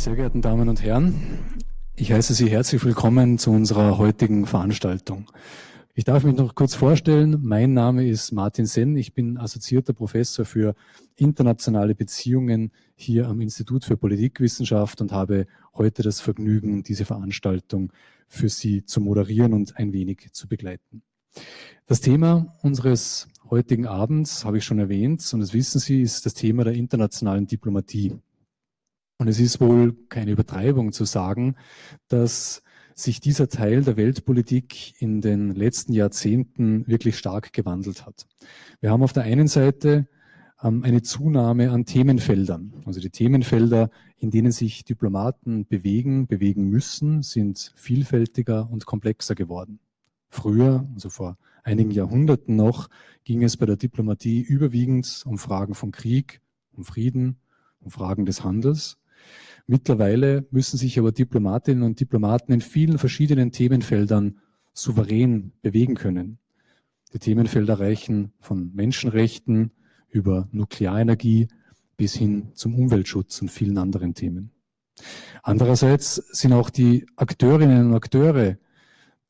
sehr geehrten Damen und Herren, ich heiße Sie herzlich willkommen zu unserer heutigen Veranstaltung. Ich darf mich noch kurz vorstellen. Mein Name ist Martin Senn. Ich bin assoziierter Professor für internationale Beziehungen hier am Institut für Politikwissenschaft und habe heute das Vergnügen, diese Veranstaltung für Sie zu moderieren und ein wenig zu begleiten. Das Thema unseres heutigen Abends habe ich schon erwähnt und das wissen Sie, ist das Thema der internationalen Diplomatie. Und es ist wohl keine Übertreibung zu sagen, dass sich dieser Teil der Weltpolitik in den letzten Jahrzehnten wirklich stark gewandelt hat. Wir haben auf der einen Seite ähm, eine Zunahme an Themenfeldern. Also die Themenfelder, in denen sich Diplomaten bewegen, bewegen müssen, sind vielfältiger und komplexer geworden. Früher, also vor einigen Jahrhunderten noch, ging es bei der Diplomatie überwiegend um Fragen von Krieg, um Frieden, um Fragen des Handels. Mittlerweile müssen sich aber Diplomatinnen und Diplomaten in vielen verschiedenen Themenfeldern souverän bewegen können. Die Themenfelder reichen von Menschenrechten über Nuklearenergie bis hin zum Umweltschutz und vielen anderen Themen. Andererseits sind auch die Akteurinnen und Akteure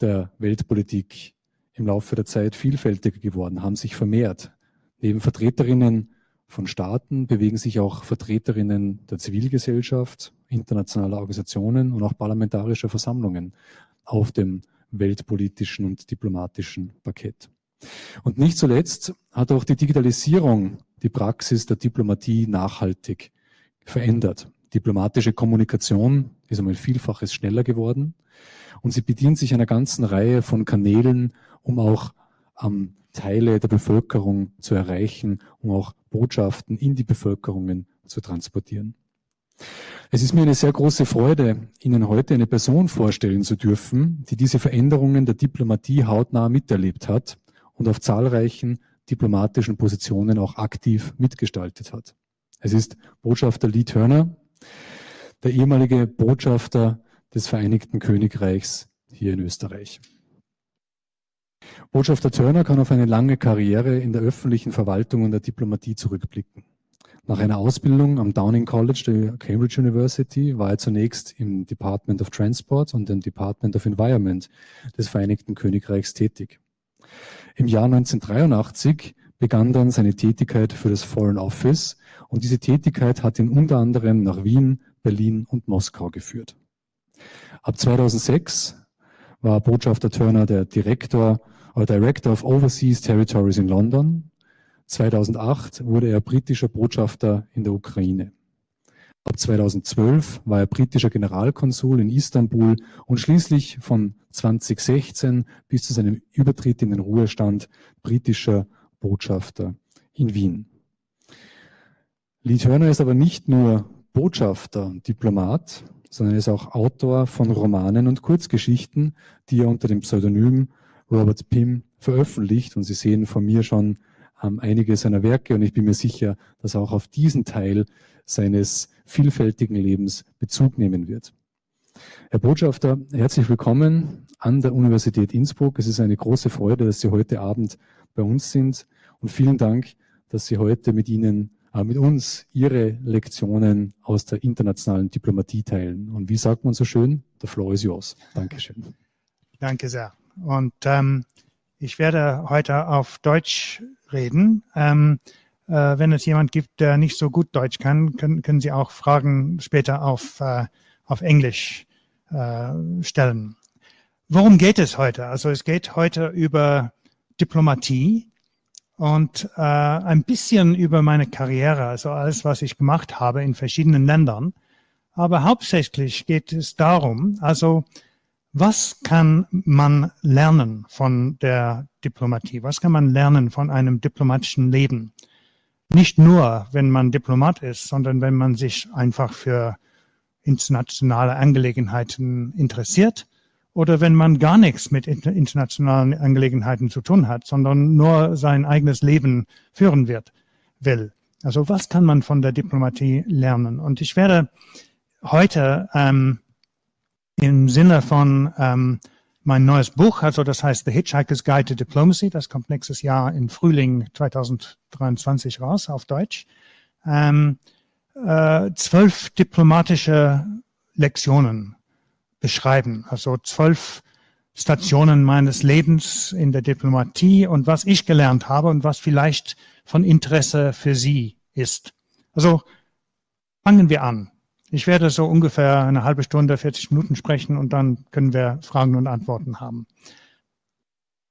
der Weltpolitik im Laufe der Zeit vielfältiger geworden, haben sich vermehrt. Neben Vertreterinnen von Staaten bewegen sich auch Vertreterinnen der Zivilgesellschaft, internationaler Organisationen und auch parlamentarischer Versammlungen auf dem weltpolitischen und diplomatischen Parkett. Und nicht zuletzt hat auch die Digitalisierung die Praxis der Diplomatie nachhaltig verändert. Diplomatische Kommunikation ist einmal vielfaches schneller geworden und sie bedient sich einer ganzen Reihe von Kanälen, um auch ähm, Teile der Bevölkerung zu erreichen, um auch Botschaften in die Bevölkerungen zu transportieren. Es ist mir eine sehr große Freude, Ihnen heute eine Person vorstellen zu dürfen, die diese Veränderungen der Diplomatie hautnah miterlebt hat und auf zahlreichen diplomatischen Positionen auch aktiv mitgestaltet hat. Es ist Botschafter Lee Turner, der ehemalige Botschafter des Vereinigten Königreichs hier in Österreich. Botschafter Turner kann auf eine lange Karriere in der öffentlichen Verwaltung und der Diplomatie zurückblicken. Nach einer Ausbildung am Downing College der Cambridge University war er zunächst im Department of Transport und dem Department of Environment des Vereinigten Königreichs tätig. Im Jahr 1983 begann dann seine Tätigkeit für das Foreign Office und diese Tätigkeit hat ihn unter anderem nach Wien, Berlin und Moskau geführt. Ab 2006 war Botschafter Turner der Direktor oder Director of Overseas Territories in London. 2008 wurde er britischer Botschafter in der Ukraine. Ab 2012 war er britischer Generalkonsul in Istanbul und schließlich von 2016 bis zu seinem Übertritt in den Ruhestand britischer Botschafter in Wien. Lee Turner ist aber nicht nur Botschafter und Diplomat, sondern ist auch Autor von Romanen und Kurzgeschichten, die er unter dem Pseudonym Robert Pym veröffentlicht. Und Sie sehen von mir schon ähm, einige seiner Werke und ich bin mir sicher, dass er auch auf diesen Teil seines vielfältigen Lebens Bezug nehmen wird. Herr Botschafter, herzlich willkommen an der Universität Innsbruck. Es ist eine große Freude, dass Sie heute Abend bei uns sind und vielen Dank, dass Sie heute mit Ihnen äh, mit uns Ihre Lektionen aus der internationalen Diplomatie teilen. Und wie sagt man so schön? The floor is yours. Dankeschön. Danke sehr. Und ähm, ich werde heute auf Deutsch reden. Ähm, äh, wenn es jemand gibt, der nicht so gut Deutsch kann, können, können Sie auch Fragen später auf, äh, auf Englisch äh, stellen. Worum geht es heute? Also es geht heute über Diplomatie und äh, ein bisschen über meine Karriere, also alles, was ich gemacht habe in verschiedenen Ländern. Aber hauptsächlich geht es darum, also was kann man lernen von der Diplomatie? Was kann man lernen von einem diplomatischen Leben? Nicht nur, wenn man Diplomat ist, sondern wenn man sich einfach für internationale Angelegenheiten interessiert oder wenn man gar nichts mit internationalen Angelegenheiten zu tun hat, sondern nur sein eigenes Leben führen wird, will. Also was kann man von der Diplomatie lernen? Und ich werde heute ähm, im Sinne von ähm, mein neues Buch, also das heißt The Hitchhiker's Guide to Diplomacy, das kommt nächstes Jahr im Frühling 2023 raus auf Deutsch. Ähm, äh, zwölf diplomatische Lektionen beschreiben, also zwölf Stationen meines Lebens in der Diplomatie und was ich gelernt habe und was vielleicht von Interesse für Sie ist. Also fangen wir an. Ich werde so ungefähr eine halbe Stunde, 40 Minuten sprechen und dann können wir Fragen und Antworten haben.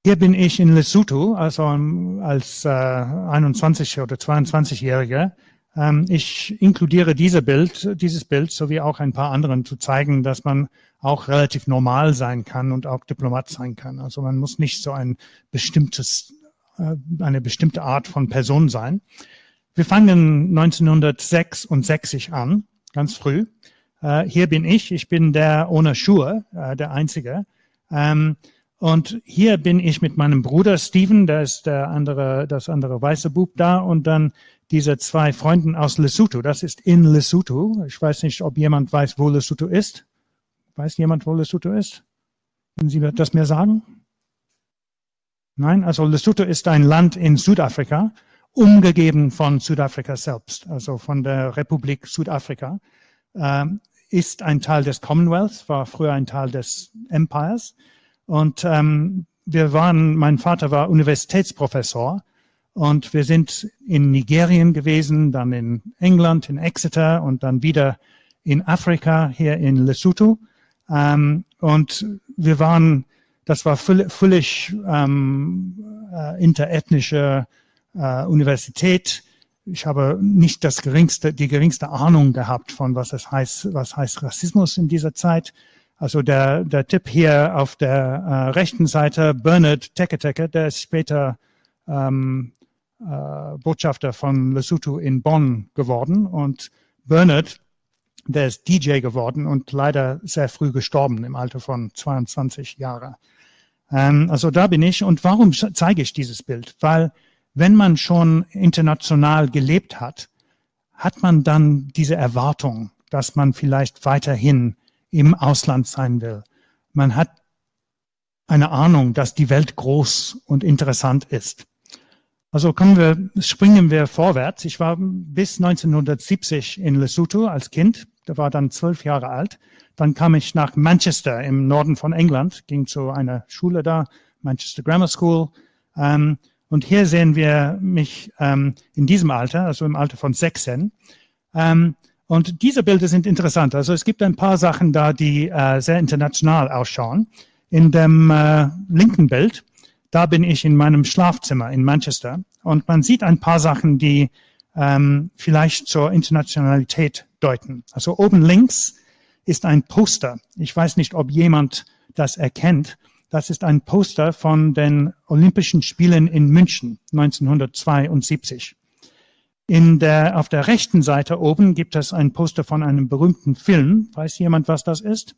Hier bin ich in Lesotho, also als äh, 21 oder 22-Jähriger. Ähm, ich inkludiere diese Bild, dieses Bild sowie auch ein paar anderen zu zeigen, dass man auch relativ normal sein kann und auch Diplomat sein kann. Also man muss nicht so ein bestimmtes, äh, eine bestimmte Art von Person sein. Wir fangen 1966 an, ganz früh. Äh, hier bin ich, ich bin der ohne Schuhe, äh, der Einzige. Ähm, und hier bin ich mit meinem Bruder Steven, der ist der andere, das andere weiße Bub da, und dann diese zwei Freunden aus Lesotho. Das ist in Lesotho. Ich weiß nicht, ob jemand weiß, wo Lesotho ist. Weiß jemand, wo Lesotho ist? Können Sie das mir sagen? Nein, also Lesotho ist ein Land in Südafrika, umgegeben von Südafrika selbst, also von der Republik Südafrika, ähm, ist ein Teil des Commonwealth, war früher ein Teil des Empires. Und ähm, wir waren, mein Vater war Universitätsprofessor und wir sind in Nigerien gewesen, dann in England, in Exeter und dann wieder in Afrika, hier in Lesotho. Ähm, und wir waren, das war völlig ähm, äh, interethnische äh, Universität. Ich habe nicht das geringste, die geringste Ahnung gehabt von was es heißt, was heißt Rassismus in dieser Zeit. Also der, der Tipp hier auf der äh, rechten Seite, Bernard Teketeke, der ist später ähm, äh, Botschafter von Lesotho in Bonn geworden. Und Bernard, der ist DJ geworden und leider sehr früh gestorben im Alter von 22 Jahren. Ähm, also da bin ich. Und warum zeige ich dieses Bild? Weil wenn man schon international gelebt hat, hat man dann diese Erwartung, dass man vielleicht weiterhin im Ausland sein will. Man hat eine Ahnung, dass die Welt groß und interessant ist. Also kommen wir, springen wir vorwärts. Ich war bis 1970 in Lesotho als Kind. Da war dann zwölf Jahre alt. Dann kam ich nach Manchester im Norden von England, ging zu einer Schule da, Manchester Grammar School. Ähm, und hier sehen wir mich ähm, in diesem Alter, also im Alter von 16. Ähm, und diese Bilder sind interessant. Also es gibt ein paar Sachen da, die äh, sehr international ausschauen. In dem äh, linken Bild da bin ich in meinem Schlafzimmer in Manchester und man sieht ein paar Sachen, die ähm, vielleicht zur Internationalität deuten. Also oben links ist ein Poster. Ich weiß nicht, ob jemand das erkennt. Das ist ein Poster von den Olympischen Spielen in München 1972. In der, auf der rechten Seite oben gibt es ein Poster von einem berühmten Film. Weiß jemand, was das ist?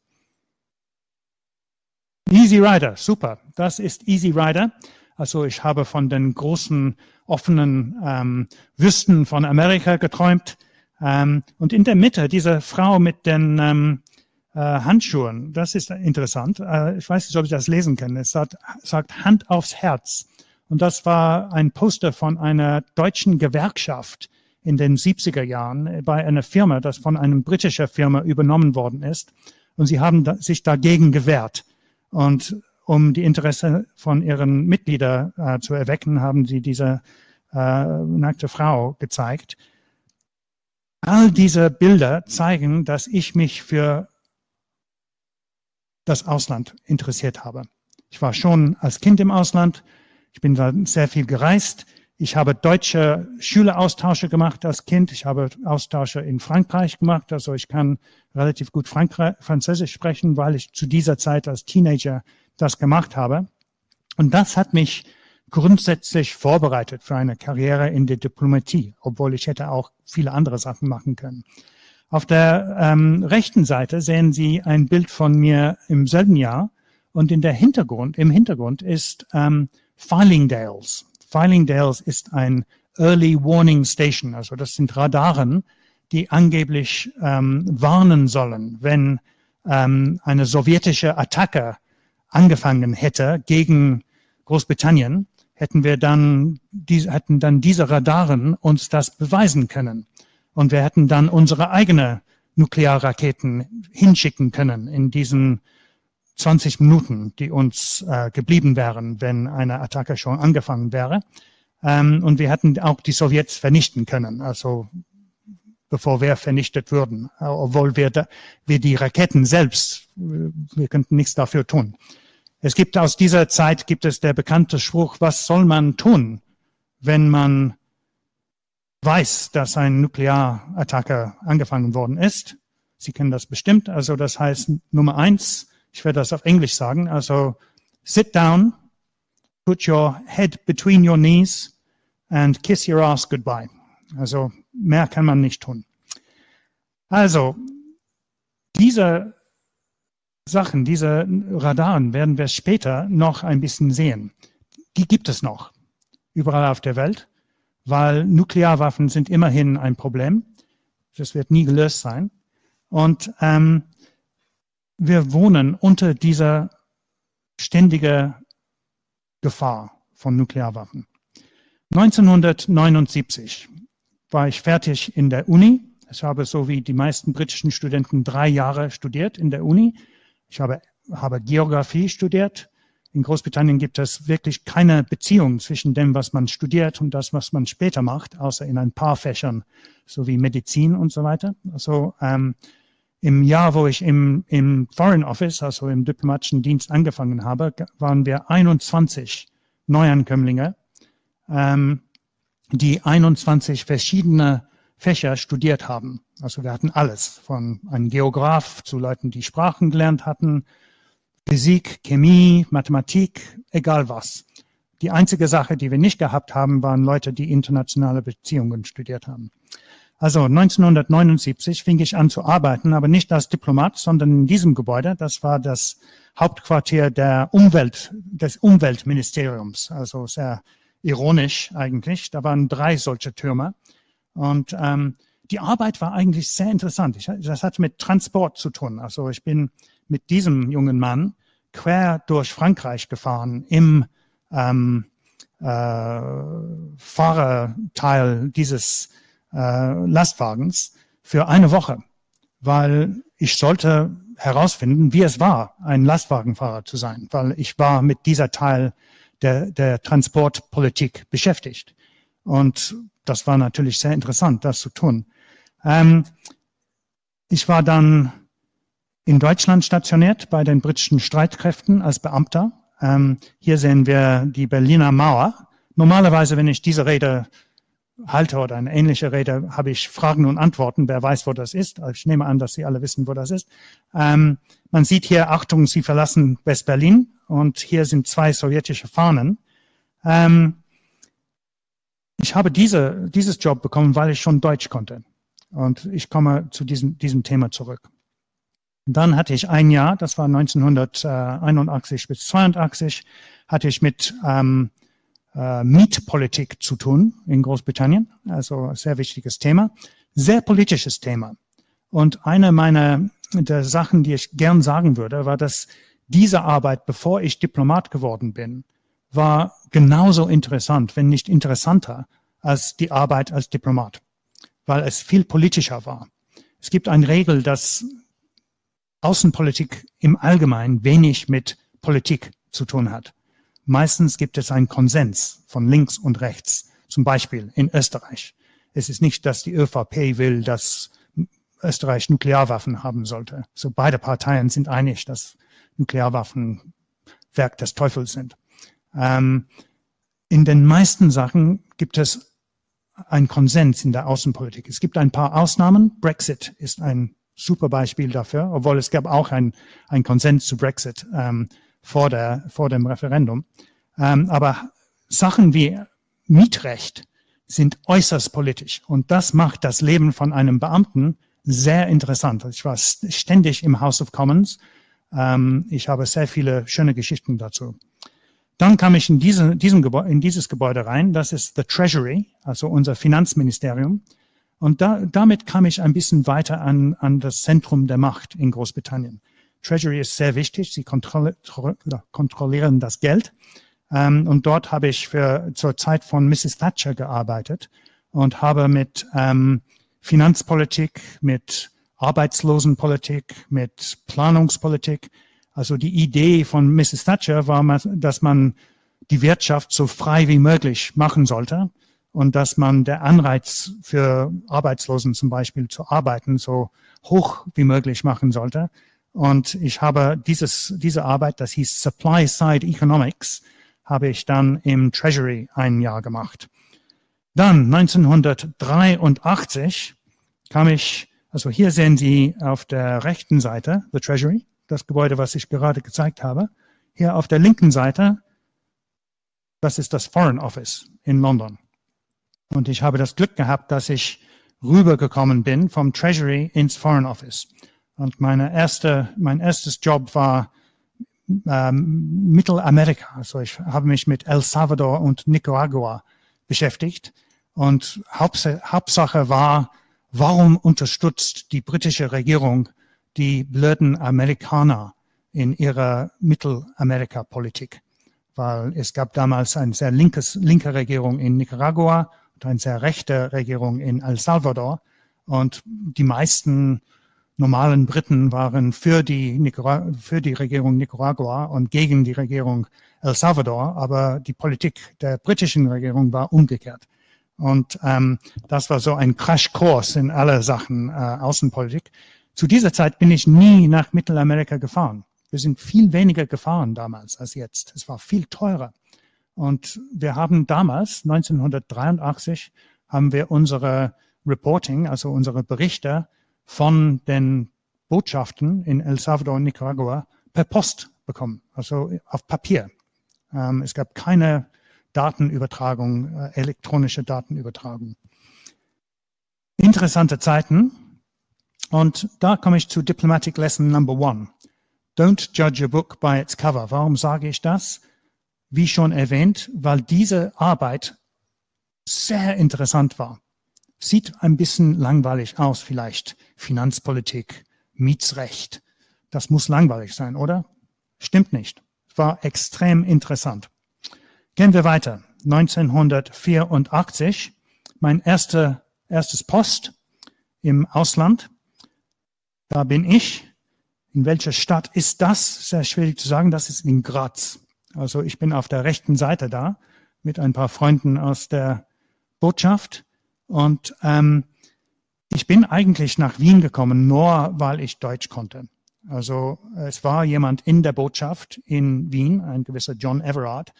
Easy Rider, super. Das ist Easy Rider. Also ich habe von den großen offenen ähm, Wüsten von Amerika geträumt. Ähm, und in der Mitte diese Frau mit den ähm, äh, Handschuhen, das ist interessant. Äh, ich weiß nicht, ob ich das lesen kann. Es sagt, sagt Hand aufs Herz. Und das war ein Poster von einer deutschen Gewerkschaft in den 70er Jahren bei einer Firma, das von einem britischen Firma übernommen worden ist. Und sie haben da, sich dagegen gewehrt. Und um die Interesse von ihren Mitgliedern äh, zu erwecken, haben sie diese äh, nackte Frau gezeigt. All diese Bilder zeigen, dass ich mich für das Ausland interessiert habe. Ich war schon als Kind im Ausland. Ich bin da sehr viel gereist. Ich habe deutsche Schüleraustausche gemacht als Kind. Ich habe Austausche in Frankreich gemacht. Also ich kann relativ gut Frankreich, Französisch sprechen, weil ich zu dieser Zeit als Teenager das gemacht habe. Und das hat mich grundsätzlich vorbereitet für eine Karriere in der Diplomatie, obwohl ich hätte auch viele andere Sachen machen können. Auf der ähm, rechten Seite sehen Sie ein Bild von mir im selben Jahr und in der Hintergrund, im Hintergrund ist ähm, Filingdales. Filingdales ist ein Early Warning Station, also das sind Radaren, die angeblich ähm, warnen sollen, wenn ähm, eine sowjetische Attacke angefangen hätte gegen Großbritannien, hätten wir dann, die, hätten dann diese Radaren uns das beweisen können. Und wir hätten dann unsere eigene Nuklearraketen hinschicken können in diesen 20 Minuten, die uns äh, geblieben wären, wenn eine Attacke schon angefangen wäre. Ähm, und wir hätten auch die Sowjets vernichten können, also bevor wir vernichtet würden, obwohl wir, da, wir die Raketen selbst, äh, wir könnten nichts dafür tun. Es gibt aus dieser Zeit gibt es der bekannte Spruch, was soll man tun, wenn man weiß, dass ein Nuklearattacke angefangen worden ist. Sie kennen das bestimmt. Also das heißt Nummer eins, ich werde das auf Englisch sagen. Also sit down, put your head between your knees and kiss your ass goodbye. Also mehr kann man nicht tun. Also diese Sachen, diese Radaren werden wir später noch ein bisschen sehen. Die gibt es noch überall auf der Welt, weil Nuklearwaffen sind immerhin ein Problem. Das wird nie gelöst sein. Und ähm, wir wohnen unter dieser ständigen Gefahr von Nuklearwaffen. 1979 war ich fertig in der Uni. Ich habe so wie die meisten britischen Studenten drei Jahre studiert in der Uni. Ich habe, habe Geografie studiert. In Großbritannien gibt es wirklich keine Beziehung zwischen dem, was man studiert und das, was man später macht, außer in ein paar Fächern, so wie Medizin und so weiter. Also ähm, im Jahr, wo ich im, im Foreign Office, also im diplomatischen Dienst angefangen habe, waren wir 21 Neuankömmlinge, ähm, die 21 verschiedene Fächer studiert haben. Also wir hatten alles, von einem Geograf zu Leuten, die Sprachen gelernt hatten, Physik, Chemie, Mathematik, egal was. Die einzige Sache, die wir nicht gehabt haben, waren Leute, die internationale Beziehungen studiert haben. Also 1979 fing ich an zu arbeiten, aber nicht als Diplomat, sondern in diesem Gebäude. Das war das Hauptquartier der Umwelt, des Umweltministeriums. Also sehr ironisch eigentlich. Da waren drei solche Türme. Und ähm, die Arbeit war eigentlich sehr interessant. Ich, das hat mit Transport zu tun. Also ich bin mit diesem jungen Mann quer durch Frankreich gefahren im ähm, äh, Fahrerteil dieses äh, Lastwagens für eine Woche, weil ich sollte herausfinden, wie es war, ein Lastwagenfahrer zu sein, weil ich war mit dieser Teil der, der Transportpolitik beschäftigt. Und das war natürlich sehr interessant, das zu tun. Ähm, ich war dann in Deutschland stationiert bei den britischen Streitkräften als Beamter. Ähm, hier sehen wir die Berliner Mauer. Normalerweise, wenn ich diese Rede halte oder eine ähnliche Rede, habe ich Fragen und Antworten. Wer weiß, wo das ist? Also ich nehme an, dass Sie alle wissen, wo das ist. Ähm, man sieht hier, Achtung, Sie verlassen West-Berlin und hier sind zwei sowjetische Fahnen. Ähm, ich habe diese, dieses Job bekommen, weil ich schon Deutsch konnte. Und ich komme zu diesem, diesem Thema zurück. Dann hatte ich ein Jahr, das war 1981 bis 82, hatte ich mit ähm, äh, Mietpolitik zu tun in Großbritannien. Also sehr wichtiges Thema. Sehr politisches Thema. Und eine meiner der Sachen, die ich gern sagen würde, war, dass diese Arbeit, bevor ich Diplomat geworden bin, war genauso interessant, wenn nicht interessanter als die Arbeit als Diplomat, weil es viel politischer war. Es gibt eine Regel, dass Außenpolitik im Allgemeinen wenig mit Politik zu tun hat. Meistens gibt es einen Konsens von links und rechts, zum Beispiel in Österreich. Es ist nicht, dass die ÖVP will, dass Österreich Nuklearwaffen haben sollte. So beide Parteien sind einig, dass Nuklearwaffen Werk des Teufels sind. Ähm, in den meisten Sachen gibt es einen Konsens in der Außenpolitik. Es gibt ein paar Ausnahmen. Brexit ist ein super Beispiel dafür, obwohl es gab auch ein, ein Konsens zu Brexit ähm, vor, der, vor dem Referendum. Ähm, aber Sachen wie Mietrecht sind äußerst politisch und das macht das Leben von einem Beamten sehr interessant. Ich war ständig im House of Commons. Ähm, ich habe sehr viele schöne Geschichten dazu. Dann kam ich in, diese, diesem Gebäude, in dieses Gebäude rein. Das ist the Treasury, also unser Finanzministerium. Und da, damit kam ich ein bisschen weiter an, an das Zentrum der Macht in Großbritannien. Treasury ist sehr wichtig. Sie kontrollieren das Geld. Ähm, und dort habe ich für, zur Zeit von Mrs. Thatcher gearbeitet und habe mit ähm, Finanzpolitik, mit Arbeitslosenpolitik, mit Planungspolitik. Also die Idee von Mrs. Thatcher war, dass man die Wirtschaft so frei wie möglich machen sollte und dass man der Anreiz für Arbeitslosen zum Beispiel zu arbeiten so hoch wie möglich machen sollte. Und ich habe dieses, diese Arbeit, das hieß Supply Side Economics, habe ich dann im Treasury ein Jahr gemacht. Dann 1983 kam ich, also hier sehen Sie auf der rechten Seite the Treasury, das Gebäude, was ich gerade gezeigt habe. Hier auf der linken Seite, das ist das Foreign Office in London. Und ich habe das Glück gehabt, dass ich rübergekommen bin vom Treasury ins Foreign Office. Und meine erste, mein erstes Job war ähm, Mittelamerika. Also ich habe mich mit El Salvador und Nicaragua beschäftigt. Und Hauptsache war, warum unterstützt die britische Regierung die blöden Amerikaner in ihrer Mittelamerika-Politik? Weil es gab damals eine sehr linkes, linke Regierung in Nicaragua eine sehr rechte Regierung in El Salvador. Und die meisten normalen Briten waren für die, Nicaragua, für die Regierung Nicaragua und gegen die Regierung El Salvador, aber die Politik der britischen Regierung war umgekehrt. Und ähm, das war so ein Crashkurs in alle Sachen äh, Außenpolitik. Zu dieser Zeit bin ich nie nach Mittelamerika gefahren. Wir sind viel weniger gefahren damals als jetzt. Es war viel teurer. Und wir haben damals, 1983, haben wir unsere Reporting, also unsere Berichte von den Botschaften in El Salvador und Nicaragua per Post bekommen, also auf Papier. Ähm, es gab keine Datenübertragung, äh, elektronische Datenübertragung. Interessante Zeiten. Und da komme ich zu Diplomatic Lesson Number One. Don't judge a book by its cover. Warum sage ich das? Wie schon erwähnt, weil diese Arbeit sehr interessant war. Sieht ein bisschen langweilig aus vielleicht. Finanzpolitik, Mietsrecht. Das muss langweilig sein, oder? Stimmt nicht. War extrem interessant. Gehen wir weiter. 1984, mein erster, erstes Post im Ausland. Da bin ich. In welcher Stadt ist das? Sehr schwierig zu sagen. Das ist in Graz. Also ich bin auf der rechten Seite da mit ein paar Freunden aus der Botschaft. Und ähm, ich bin eigentlich nach Wien gekommen, nur weil ich Deutsch konnte. Also es war jemand in der Botschaft in Wien, ein gewisser John Everard,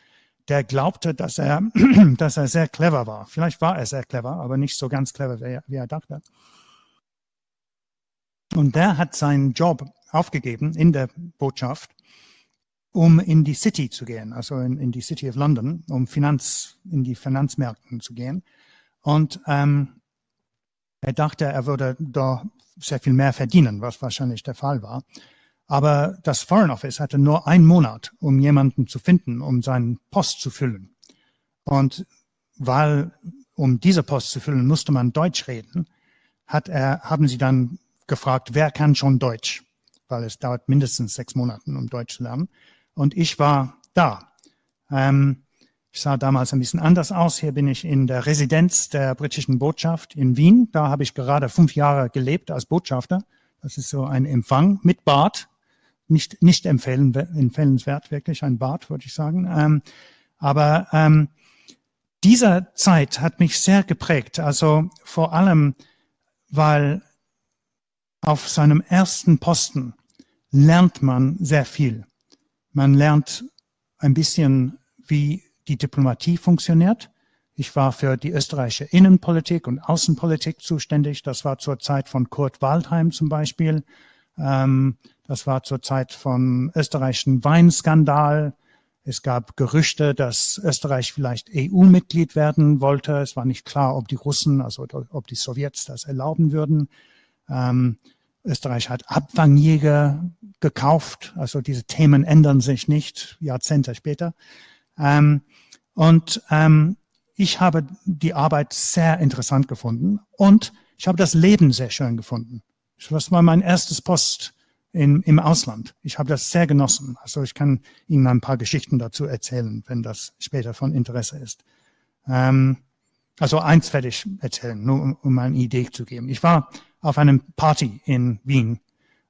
der glaubte, dass er, dass er sehr clever war. Vielleicht war er sehr clever, aber nicht so ganz clever, wie er, wie er dachte. Und der hat seinen Job aufgegeben in der Botschaft, um in die City zu gehen, also in, in die City of London, um Finanz, in die Finanzmärkten zu gehen. Und ähm, er dachte, er würde da sehr viel mehr verdienen, was wahrscheinlich der Fall war. Aber das Foreign Office hatte nur einen Monat, um jemanden zu finden, um seinen Post zu füllen. Und weil, um diese Post zu füllen, musste man Deutsch reden, hat er, haben sie dann gefragt, wer kann schon Deutsch? Weil es dauert mindestens sechs Monate, um Deutsch zu lernen. Und ich war da. Ähm, ich sah damals ein bisschen anders aus. Hier bin ich in der Residenz der britischen Botschaft in Wien. Da habe ich gerade fünf Jahre gelebt als Botschafter. Das ist so ein Empfang mit Bart nicht, nicht empfehlen, empfehlenswert, wirklich ein Bad, würde ich sagen. Ähm, aber ähm, dieser Zeit hat mich sehr geprägt. Also vor allem, weil auf seinem ersten Posten lernt man sehr viel. Man lernt ein bisschen, wie die Diplomatie funktioniert. Ich war für die österreichische Innenpolitik und Außenpolitik zuständig. Das war zur Zeit von Kurt Waldheim zum Beispiel. Ähm, das war zur Zeit vom österreichischen Weinskandal. Es gab Gerüchte, dass Österreich vielleicht EU-Mitglied werden wollte. Es war nicht klar, ob die Russen, also ob die Sowjets das erlauben würden. Österreich hat Abfangjäger gekauft. Also diese Themen ändern sich nicht Jahrzehnte später. Ähm, und ähm, ich habe die Arbeit sehr interessant gefunden und ich habe das Leben sehr schön gefunden. Das war mein erstes Post in, im Ausland. Ich habe das sehr genossen. Also ich kann Ihnen ein paar Geschichten dazu erzählen, wenn das später von Interesse ist. Ähm, Also eins werde ich erzählen, nur um, um eine Idee zu geben. Ich war auf einem Party in Wien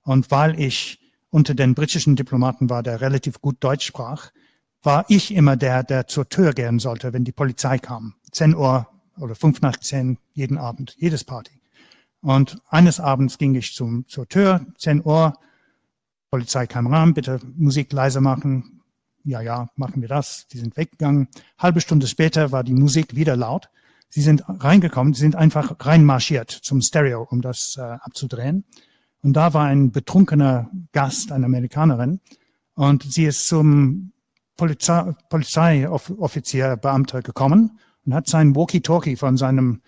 und weil ich unter den britischen Diplomaten war, der relativ gut Deutsch sprach, war ich immer der, der zur Tür gehen sollte, wenn die Polizei kam. 10 Uhr oder fünf nach zehn jeden Abend, jedes Party. Und eines Abends ging ich zum, zur Tür, 10 Uhr, Polizei kam ran, bitte Musik leise machen. Ja, ja, machen wir das. Die sind weggegangen. Halbe Stunde später war die Musik wieder laut. Sie sind reingekommen, sie sind einfach reinmarschiert zum Stereo, um das äh, abzudrehen. Und da war ein betrunkener Gast, eine Amerikanerin, und sie ist zum Polizei, Polizeioffizier, Beamter gekommen und hat sein Walkie-Talkie von seinem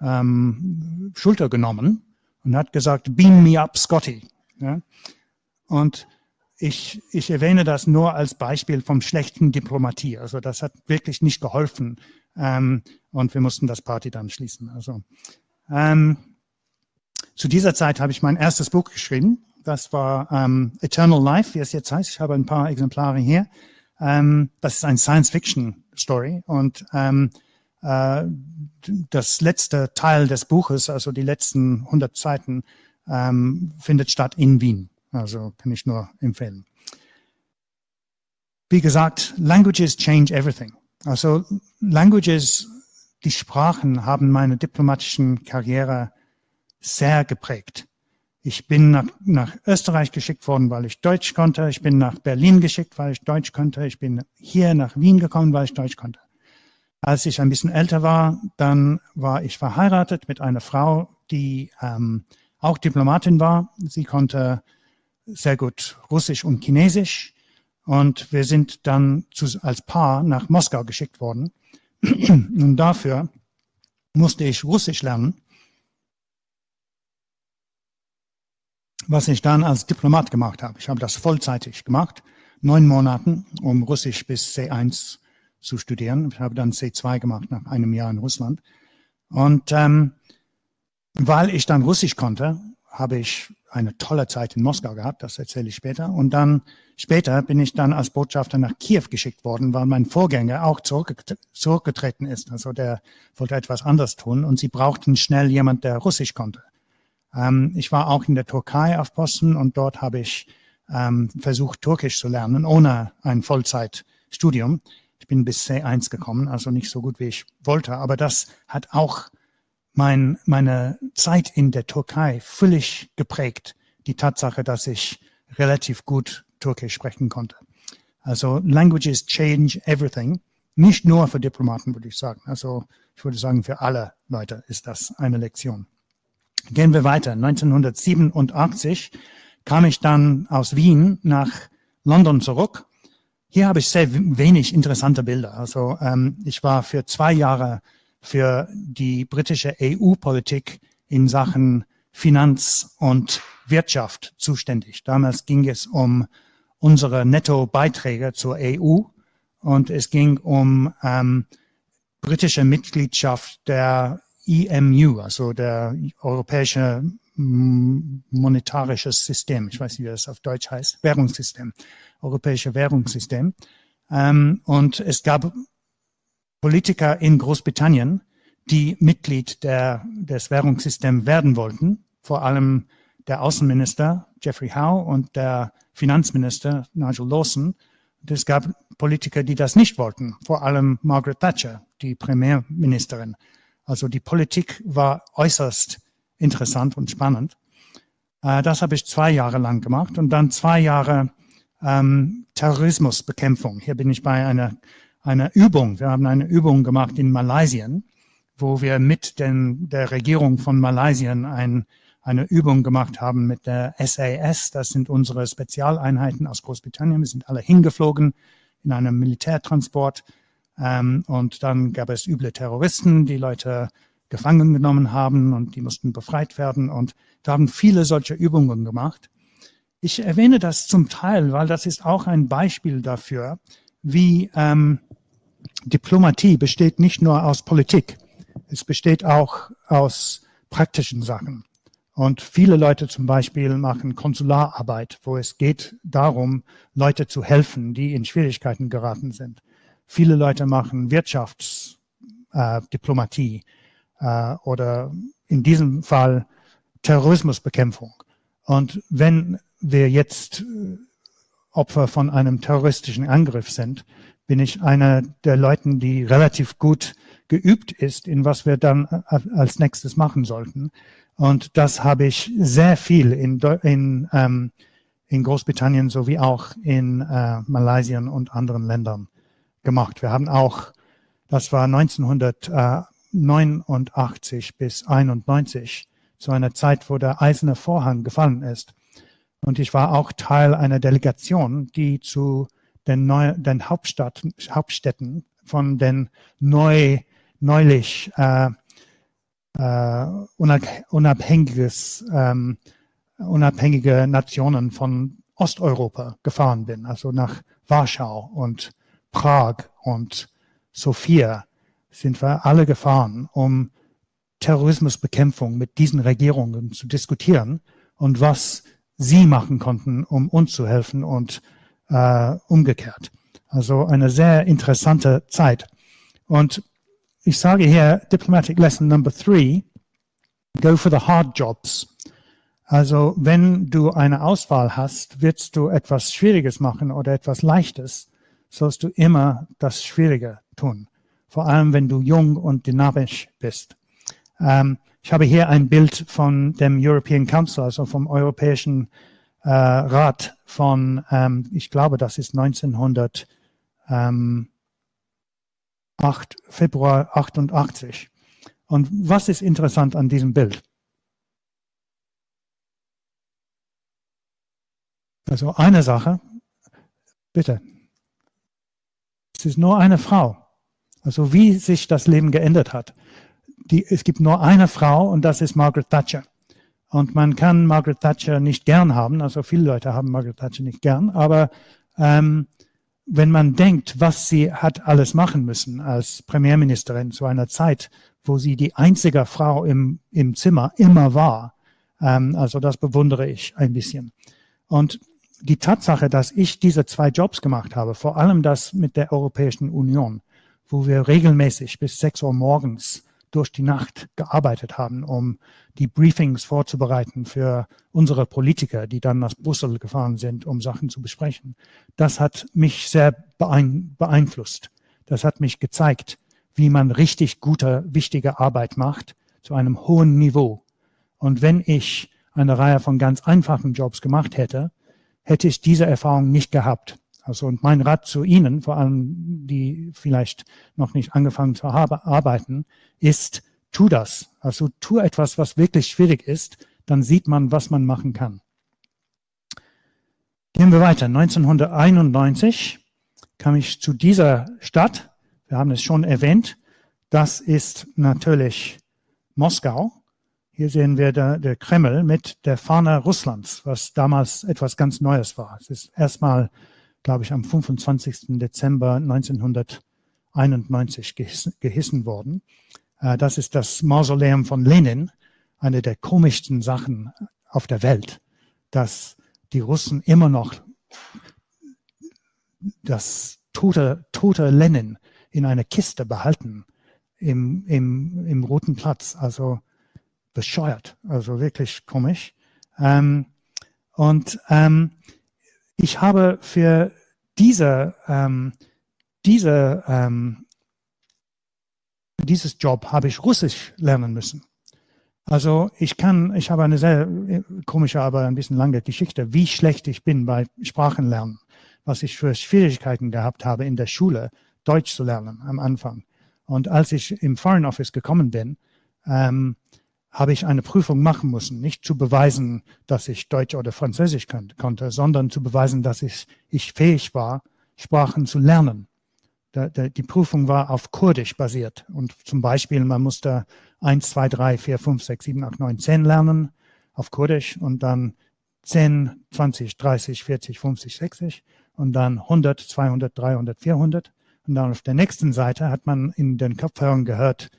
ähm, Schulter genommen und hat gesagt, beam me up, Scotty. Ja? Und ich, ich erwähne das nur als Beispiel vom schlechten Diplomatie. Also das hat wirklich nicht geholfen. Ähm, und wir mussten das Party dann schließen. Also ähm, zu dieser Zeit habe ich mein erstes Buch geschrieben. Das war ähm, Eternal Life, wie es jetzt heißt. Ich habe ein paar Exemplare hier. Ähm, das ist ein Science-Fiction-Story und ähm, äh, das letzte Teil des Buches, also die letzten 100 Seiten, ähm, findet statt in Wien. Also kann ich nur empfehlen. Wie gesagt, languages change everything. Also languages, die Sprachen haben meine diplomatischen Karriere sehr geprägt. Ich bin nach, nach Österreich geschickt worden, weil ich Deutsch konnte. Ich bin nach Berlin geschickt, weil ich Deutsch konnte. Ich bin hier nach Wien gekommen, weil ich Deutsch konnte. Als ich ein bisschen älter war, dann war ich verheiratet mit einer Frau, die ähm, auch Diplomatin war. Sie konnte sehr gut Russisch und Chinesisch. Und wir sind dann zu, als Paar nach Moskau geschickt worden. Und dafür musste ich Russisch lernen. Was ich dann als Diplomat gemacht habe. Ich habe das vollzeitig gemacht. Neun Monaten, um Russisch bis C1 zu studieren. Ich habe dann C2 gemacht nach einem Jahr in Russland. Und ähm, weil ich dann Russisch konnte, habe ich eine tolle Zeit in Moskau gehabt, das erzähle ich später. Und dann später bin ich dann als Botschafter nach Kiew geschickt worden, weil mein Vorgänger auch zurückgetreten ist. Also der wollte etwas anderes tun und sie brauchten schnell jemand, der Russisch konnte. Ähm, ich war auch in der Türkei auf Posten und dort habe ich ähm, versucht, Türkisch zu lernen, ohne ein Vollzeitstudium. Ich bin bis C1 gekommen, also nicht so gut, wie ich wollte. Aber das hat auch mein, meine Zeit in der Türkei völlig geprägt. Die Tatsache, dass ich relativ gut Türkisch sprechen konnte. Also languages change everything. Nicht nur für Diplomaten, würde ich sagen. Also ich würde sagen, für alle Leute ist das eine Lektion. Gehen wir weiter. 1987 kam ich dann aus Wien nach London zurück hier habe ich sehr wenig interessante Bilder. Also ähm, ich war für zwei Jahre für die britische EU-Politik in Sachen Finanz und Wirtschaft zuständig. Damals ging es um unsere Nettobeiträge zur EU und es ging um ähm, britische Mitgliedschaft der EMU, also der europäische monetarisches System. Ich weiß nicht, wie das auf Deutsch heißt. Währungssystem europäische Währungssystem. Ähm, und es gab Politiker in Großbritannien, die Mitglied der, des Währungssystems werden wollten, vor allem der Außenminister Jeffrey Howe und der Finanzminister Nigel Lawson. Und es gab Politiker, die das nicht wollten, vor allem Margaret Thatcher, die Premierministerin. Also die Politik war äußerst interessant und spannend. Äh, das habe ich zwei Jahre lang gemacht und dann zwei Jahre ähm, Terrorismusbekämpfung. Hier bin ich bei einer, einer Übung. Wir haben eine Übung gemacht in Malaysia, wo wir mit den, der Regierung von Malaysia ein, eine Übung gemacht haben mit der SAS. Das sind unsere Spezialeinheiten aus Großbritannien. Wir sind alle hingeflogen in einem Militärtransport. Ähm, und dann gab es üble Terroristen, die Leute gefangen genommen haben und die mussten befreit werden. Und wir haben viele solche Übungen gemacht. Ich erwähne das zum Teil, weil das ist auch ein Beispiel dafür, wie ähm, Diplomatie besteht nicht nur aus Politik, es besteht auch aus praktischen Sachen. Und viele Leute zum Beispiel machen Konsulararbeit, wo es geht darum, Leute zu helfen, die in Schwierigkeiten geraten sind. Viele Leute machen Wirtschaftsarbeit, äh, äh, oder in diesem Fall Terrorismusbekämpfung. Und wenn wir jetzt äh, Opfer von einem terroristischen Angriff sind, bin ich einer der Leuten, die relativ gut geübt ist, in was wir dann äh, als nächstes machen sollten. Und das habe ich sehr viel in, in, ähm, in Großbritannien sowie auch in äh, Malaysia und anderen Ländern gemacht. Wir haben auch, das war 1989 bis 91, zu einer Zeit, wo der eiserne Vorhang gefallen ist. Und ich war auch Teil einer Delegation, die zu den, Neu den Hauptstadt, Hauptstädten von den neu, neulich äh, äh, unabhängiges, ähm, unabhängige Nationen von Osteuropa gefahren bin, also nach Warschau und Prag und Sofia sind wir alle gefahren, um Terrorismusbekämpfung mit diesen Regierungen zu diskutieren und was sie machen konnten, um uns zu helfen und äh, umgekehrt. Also eine sehr interessante Zeit. Und ich sage hier, Diplomatic Lesson Number Three, go for the hard jobs. Also wenn du eine Auswahl hast, willst du etwas Schwieriges machen oder etwas Leichtes, sollst du immer das Schwierige tun. Vor allem, wenn du jung und dynamisch bist. Ähm, ich habe hier ein Bild von dem European Council, also vom Europäischen äh, Rat von, ähm, ich glaube, das ist 1900, ähm, 8, Februar 88. Und was ist interessant an diesem Bild? Also eine Sache, bitte. Es ist nur eine Frau. Also wie sich das Leben geändert hat. Die, es gibt nur eine Frau und das ist Margaret Thatcher. Und man kann Margaret Thatcher nicht gern haben, also viele Leute haben Margaret Thatcher nicht gern, aber ähm, wenn man denkt, was sie hat alles machen müssen als Premierministerin zu einer Zeit, wo sie die einzige Frau im, im Zimmer immer war, ähm, also das bewundere ich ein bisschen. Und die Tatsache, dass ich diese zwei Jobs gemacht habe, vor allem das mit der Europäischen Union, wo wir regelmäßig bis sechs Uhr morgens durch die Nacht gearbeitet haben, um die Briefings vorzubereiten für unsere Politiker, die dann nach Brüssel gefahren sind, um Sachen zu besprechen. Das hat mich sehr beeinflusst. Das hat mich gezeigt, wie man richtig gute, wichtige Arbeit macht zu einem hohen Niveau. Und wenn ich eine Reihe von ganz einfachen Jobs gemacht hätte, hätte ich diese Erfahrung nicht gehabt. Also und mein Rat zu Ihnen, vor allem die vielleicht noch nicht angefangen zu arbeiten, ist, tu das. Also tu etwas, was wirklich schwierig ist, dann sieht man, was man machen kann. Gehen wir weiter. 1991 kam ich zu dieser Stadt. Wir haben es schon erwähnt. Das ist natürlich Moskau. Hier sehen wir der, der Kreml mit der Fahne Russlands, was damals etwas ganz Neues war. Es ist erstmal glaube ich, am 25. Dezember 1991 gehissen worden. Äh, das ist das Mausoleum von Lenin, eine der komischsten Sachen auf der Welt, dass die Russen immer noch das tote, tote Lenin in einer Kiste behalten im, im, im Roten Platz. Also bescheuert, also wirklich komisch. Ähm, und ähm, ich habe für diese, ähm, diese, ähm, dieses Job habe ich Russisch lernen müssen. Also ich kann, ich habe eine sehr äh, komische, aber ein bisschen lange Geschichte, wie schlecht ich bin bei Sprachenlernen, was ich für Schwierigkeiten gehabt habe in der Schule, Deutsch zu lernen am Anfang. Und als ich im Foreign Office gekommen bin, ähm, habe ich eine Prüfung machen müssen, nicht zu beweisen, dass ich Deutsch oder Französisch konnte, sondern zu beweisen, dass ich, ich fähig war, Sprachen zu lernen. die Prüfung war auf Kurdisch basiert. Und zum Beispiel man musste 1, 2, 3, 4, 5, 6, 7, 8, 9, 10 lernen auf Kurdisch und dann 10, 20, 30, 40, 50, 60 und dann 100, 200, 300, 400 und dann auf der nächsten Seite hat man in den Kopfhörern gehört,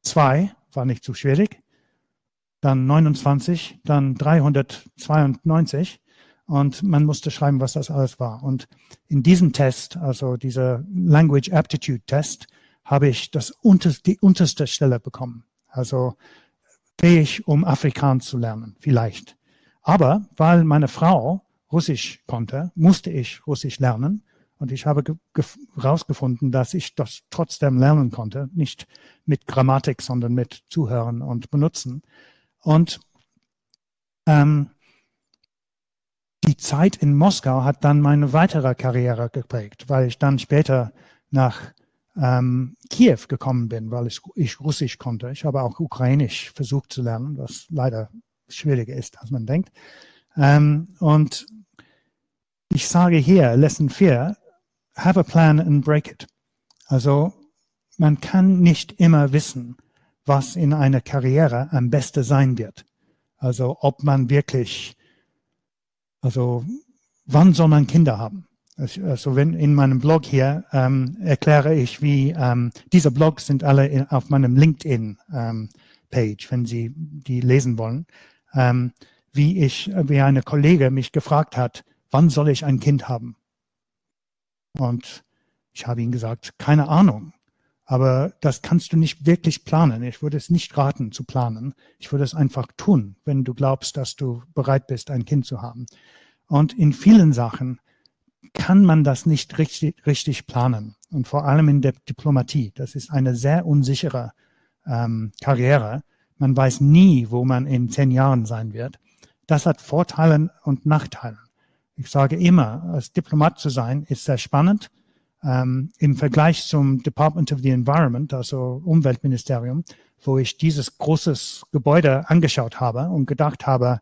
zwei war nicht zu schwierig dann 29, dann 392 und man musste schreiben, was das alles war. Und in diesem Test, also dieser Language Aptitude Test, habe ich das unter, die unterste Stelle bekommen. Also fähig, um Afrikaans zu lernen, vielleicht. Aber weil meine Frau Russisch konnte, musste ich Russisch lernen. Und ich habe herausgefunden, dass ich das trotzdem lernen konnte. Nicht mit Grammatik, sondern mit Zuhören und Benutzen. Und ähm, die Zeit in Moskau hat dann meine weitere Karriere geprägt, weil ich dann später nach ähm, Kiew gekommen bin, weil ich, ich Russisch konnte. Ich habe auch Ukrainisch versucht zu lernen, was leider schwieriger ist, als man denkt. Ähm, und ich sage hier, Lesson 4, have a plan and break it. Also man kann nicht immer wissen, was in einer Karriere am besten sein wird. Also ob man wirklich, also wann soll man Kinder haben? Also wenn in meinem Blog hier ähm, erkläre ich, wie ähm, diese Blogs sind alle in, auf meinem LinkedIn ähm, Page, wenn Sie die lesen wollen, ähm, wie ich, wie eine Kollege mich gefragt hat, wann soll ich ein Kind haben? Und ich habe ihm gesagt, keine Ahnung. Aber das kannst du nicht wirklich planen. Ich würde es nicht raten zu planen. Ich würde es einfach tun, wenn du glaubst, dass du bereit bist, ein Kind zu haben. Und in vielen Sachen kann man das nicht richtig, richtig planen. Und vor allem in der Diplomatie. Das ist eine sehr unsichere ähm, Karriere. Man weiß nie, wo man in zehn Jahren sein wird. Das hat Vorteile und Nachteile. Ich sage immer, als Diplomat zu sein, ist sehr spannend. Ähm, Im Vergleich zum Department of the Environment, also Umweltministerium, wo ich dieses großes Gebäude angeschaut habe und gedacht habe,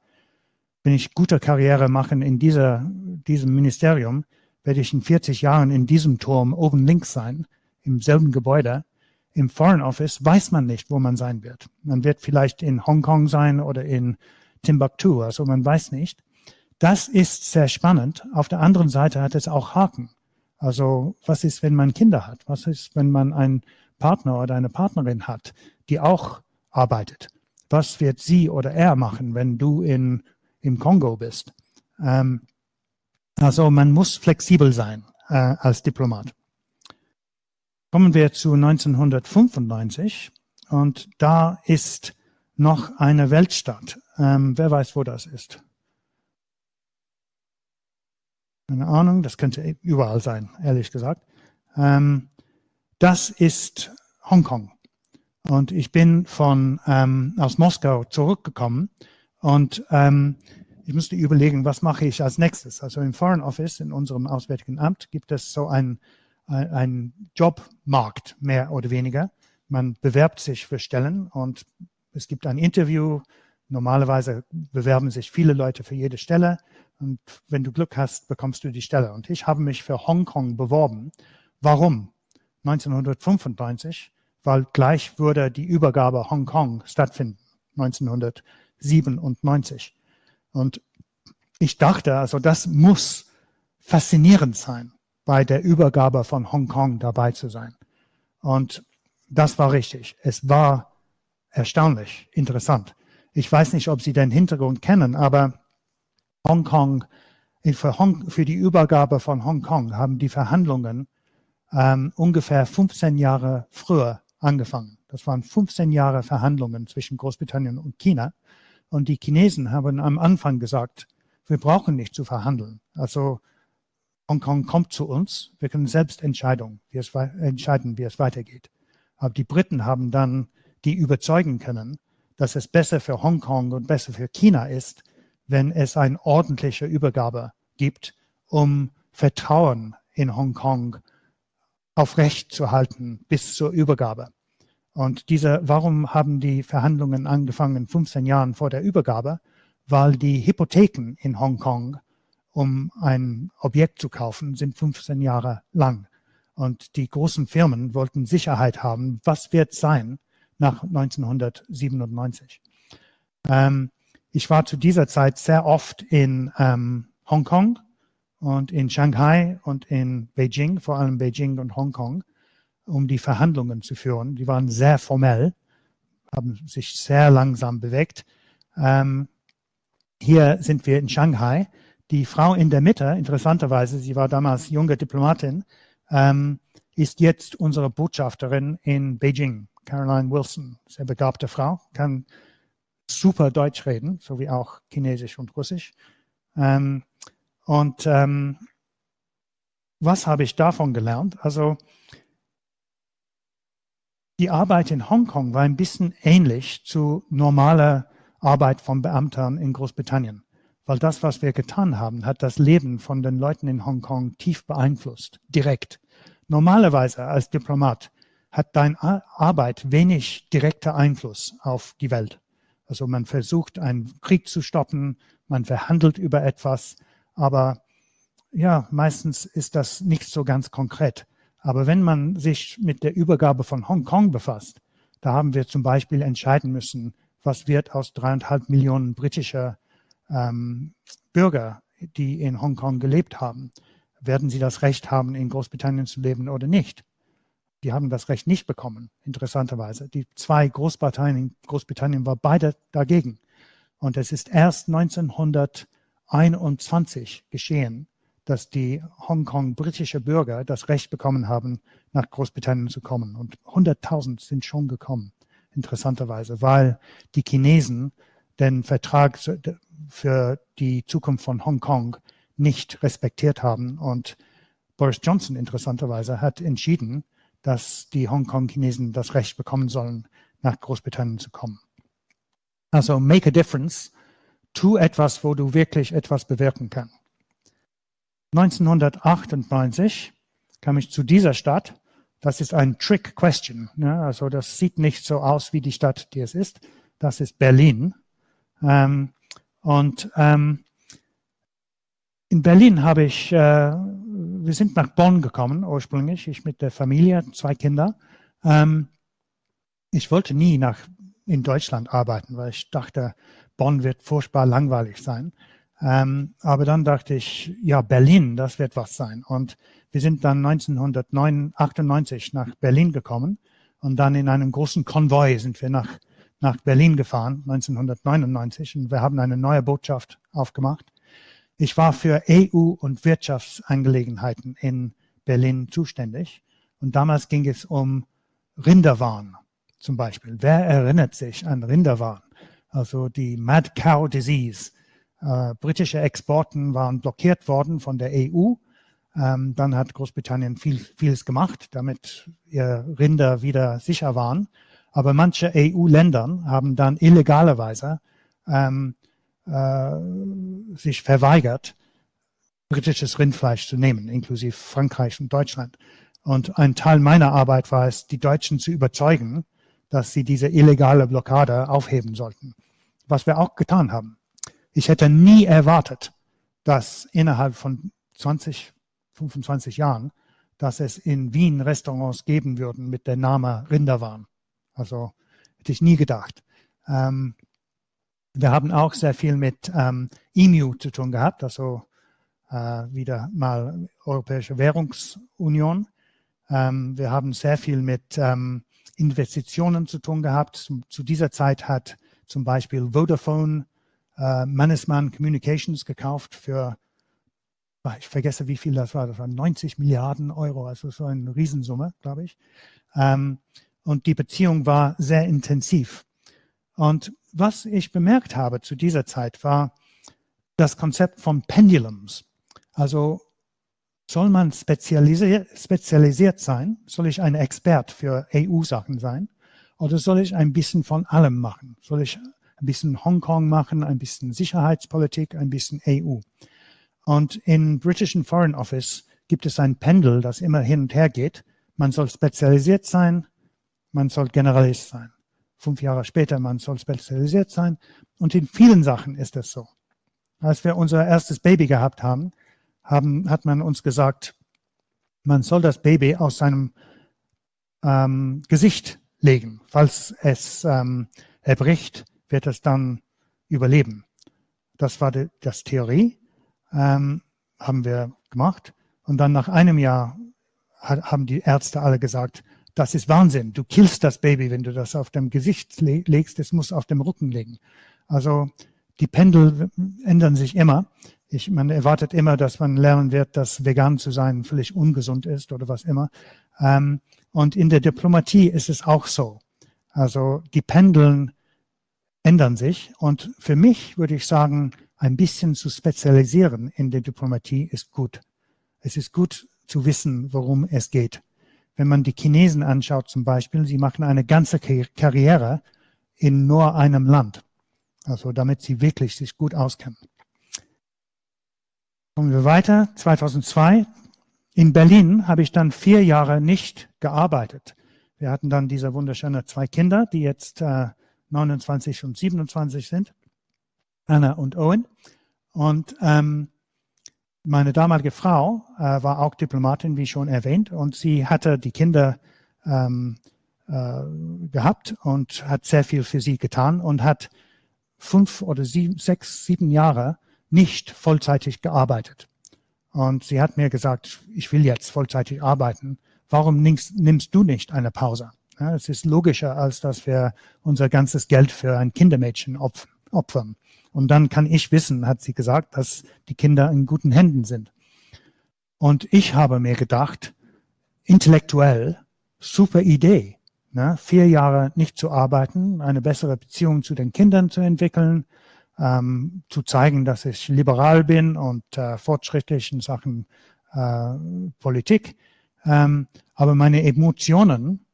wenn ich gute Karriere machen in dieser, diesem Ministerium, werde ich in 40 Jahren in diesem Turm oben links sein, im selben Gebäude. Im Foreign Office weiß man nicht, wo man sein wird. Man wird vielleicht in Hongkong sein oder in Timbuktu, also man weiß nicht. Das ist sehr spannend. Auf der anderen Seite hat es auch Haken. Also was ist, wenn man Kinder hat? Was ist, wenn man einen Partner oder eine Partnerin hat, die auch arbeitet? Was wird sie oder er machen, wenn du in, im Kongo bist? Ähm, also man muss flexibel sein äh, als Diplomat. Kommen wir zu 1995 und da ist noch eine Weltstadt. Ähm, wer weiß, wo das ist? Keine Ahnung, das könnte überall sein, ehrlich gesagt. Ähm, das ist Hongkong. Und ich bin von ähm, aus Moskau zurückgekommen und ähm, ich musste überlegen, was mache ich als nächstes. Also im Foreign Office, in unserem Auswärtigen Amt, gibt es so einen ein Jobmarkt, mehr oder weniger. Man bewerbt sich für Stellen und es gibt ein Interview. Normalerweise bewerben sich viele Leute für jede Stelle. Und wenn du Glück hast, bekommst du die Stelle. Und ich habe mich für Hongkong beworben. Warum? 1995, weil gleich würde die Übergabe Hongkong stattfinden. 1997. Und ich dachte, also das muss faszinierend sein, bei der Übergabe von Hongkong dabei zu sein. Und das war richtig. Es war erstaunlich interessant. Ich weiß nicht, ob Sie den Hintergrund kennen, aber Hongkong, für, Hong, für die Übergabe von Hongkong haben die Verhandlungen ähm, ungefähr 15 Jahre früher angefangen. Das waren 15 Jahre Verhandlungen zwischen Großbritannien und China. Und die Chinesen haben am Anfang gesagt, wir brauchen nicht zu verhandeln. Also Hongkong kommt zu uns, wir können selbst Entscheidung, wie es, entscheiden, wie es weitergeht. Aber die Briten haben dann die überzeugen können, dass es besser für Hongkong und besser für China ist, wenn es eine ordentliche Übergabe gibt, um Vertrauen in Hongkong aufrecht zu halten bis zur Übergabe. Und diese, warum haben die Verhandlungen angefangen 15 Jahren vor der Übergabe? Weil die Hypotheken in Hongkong, um ein Objekt zu kaufen, sind 15 Jahre lang. Und die großen Firmen wollten Sicherheit haben, was wird sein nach 1997. Ähm, ich war zu dieser Zeit sehr oft in ähm, Hongkong und in Shanghai und in Beijing, vor allem Beijing und Hongkong, um die Verhandlungen zu führen. Die waren sehr formell, haben sich sehr langsam bewegt. Ähm, hier sind wir in Shanghai. Die Frau in der Mitte, interessanterweise, sie war damals junge Diplomatin, ähm, ist jetzt unsere Botschafterin in Beijing, Caroline Wilson. Sehr begabte Frau, kann super Deutsch reden, sowie auch Chinesisch und Russisch. Ähm, und ähm, was habe ich davon gelernt? Also die Arbeit in Hongkong war ein bisschen ähnlich zu normaler Arbeit von Beamten in Großbritannien, weil das, was wir getan haben, hat das Leben von den Leuten in Hongkong tief beeinflusst, direkt. Normalerweise als Diplomat hat deine Arbeit wenig direkter Einfluss auf die Welt. Also man versucht, einen Krieg zu stoppen, man verhandelt über etwas, aber ja, meistens ist das nicht so ganz konkret. Aber wenn man sich mit der Übergabe von Hongkong befasst, da haben wir zum Beispiel entscheiden müssen, was wird aus dreieinhalb Millionen britischer ähm, Bürger, die in Hongkong gelebt haben. Werden sie das Recht haben, in Großbritannien zu leben oder nicht? Die haben das Recht nicht bekommen, interessanterweise. Die zwei Großparteien in Großbritannien waren beide dagegen. Und es ist erst 1921 geschehen, dass die Hongkong britische Bürger das Recht bekommen haben, nach Großbritannien zu kommen. Und 100.000 sind schon gekommen, interessanterweise, weil die Chinesen den Vertrag für die Zukunft von Hongkong nicht respektiert haben. Und Boris Johnson interessanterweise hat entschieden, dass die Hongkong-Chinesen das Recht bekommen sollen, nach Großbritannien zu kommen. Also make a difference. Tu etwas, wo du wirklich etwas bewirken kannst. 1998 kam ich zu dieser Stadt. Das ist ein Trick Question. Ja, also das sieht nicht so aus wie die Stadt, die es ist. Das ist Berlin. Ähm, und ähm, in Berlin habe ich, äh, wir sind nach Bonn gekommen ursprünglich, ich mit der Familie, zwei Kinder. Ähm, ich wollte nie nach in Deutschland arbeiten, weil ich dachte, Bonn wird furchtbar langweilig sein. Ähm, aber dann dachte ich, ja, Berlin, das wird was sein. Und wir sind dann 1998 nach Berlin gekommen und dann in einem großen Konvoi sind wir nach, nach Berlin gefahren, 1999, und wir haben eine neue Botschaft aufgemacht. Ich war für EU- und Wirtschaftsangelegenheiten in Berlin zuständig. Und damals ging es um Rinderwahn zum Beispiel. Wer erinnert sich an Rinderwahn? Also die Mad Cow Disease äh, britische Exporten waren blockiert worden von der EU. Ähm, dann hat Großbritannien viel, vieles gemacht, damit ihr Rinder wieder sicher waren. Aber manche EU-Länder haben dann illegalerweise ähm, äh, sich verweigert, britisches Rindfleisch zu nehmen, inklusive Frankreich und Deutschland. Und ein Teil meiner Arbeit war es, die Deutschen zu überzeugen, dass sie diese illegale Blockade aufheben sollten. Was wir auch getan haben. Ich hätte nie erwartet, dass innerhalb von 20, 25 Jahren, dass es in Wien Restaurants geben würden mit der Name Rinderwahn. Also hätte ich nie gedacht. Ähm, wir haben auch sehr viel mit ähm, EMU zu tun gehabt, also äh, wieder mal Europäische Währungsunion. Ähm, wir haben sehr viel mit ähm, Investitionen zu tun gehabt. Zu, zu dieser Zeit hat zum Beispiel Vodafone äh, Mannesmann Communications gekauft für, ich vergesse, wie viel das war, das waren 90 Milliarden Euro, also so eine Riesensumme, glaube ich. Ähm, und die Beziehung war sehr intensiv. Und was ich bemerkt habe zu dieser Zeit war das Konzept von Pendulums. Also soll man spezialisiert, spezialisiert sein? Soll ich ein Expert für EU-Sachen sein? Oder soll ich ein bisschen von allem machen? Soll ich ein bisschen Hongkong machen, ein bisschen Sicherheitspolitik, ein bisschen EU. Und im britischen Foreign Office gibt es ein Pendel, das immer hin und her geht. Man soll spezialisiert sein, man soll Generalist sein. Fünf Jahre später, man soll spezialisiert sein. Und in vielen Sachen ist das so. Als wir unser erstes Baby gehabt haben, haben hat man uns gesagt, man soll das Baby aus seinem ähm, Gesicht legen, falls es ähm, erbricht wird es dann überleben. Das war die, das Theorie, ähm, haben wir gemacht. Und dann nach einem Jahr hat, haben die Ärzte alle gesagt, das ist Wahnsinn. Du killst das Baby, wenn du das auf dem Gesicht le legst. Es muss auf dem Rücken liegen. Also die Pendel ändern sich immer. Ich, man erwartet immer, dass man lernen wird, dass vegan zu sein völlig ungesund ist oder was immer. Ähm, und in der Diplomatie ist es auch so. Also die Pendeln ändern sich. Und für mich würde ich sagen, ein bisschen zu spezialisieren in der Diplomatie ist gut. Es ist gut zu wissen, worum es geht. Wenn man die Chinesen anschaut zum Beispiel, sie machen eine ganze Karriere in nur einem Land. Also damit sie wirklich sich gut auskennen. Kommen wir weiter. 2002. In Berlin habe ich dann vier Jahre nicht gearbeitet. Wir hatten dann diese wunderschönen zwei Kinder, die jetzt äh, 29 und 27 sind. Anna und Owen. Und ähm, meine damalige Frau äh, war auch Diplomatin, wie schon erwähnt, und sie hatte die Kinder ähm, äh, gehabt und hat sehr viel für sie getan und hat fünf oder sieben, sechs, sieben Jahre nicht vollzeitig gearbeitet. Und sie hat mir gesagt, ich will jetzt vollzeitig arbeiten. Warum nimmst, nimmst du nicht eine Pause? Ja, es ist logischer, als dass wir unser ganzes Geld für ein Kindermädchen opfern. Und dann kann ich wissen, hat sie gesagt, dass die Kinder in guten Händen sind. Und ich habe mir gedacht, intellektuell, super Idee. Ne? Vier Jahre nicht zu arbeiten, eine bessere Beziehung zu den Kindern zu entwickeln, ähm, zu zeigen, dass ich liberal bin und äh, fortschrittlich in Sachen äh, Politik. Ähm, aber meine Emotionen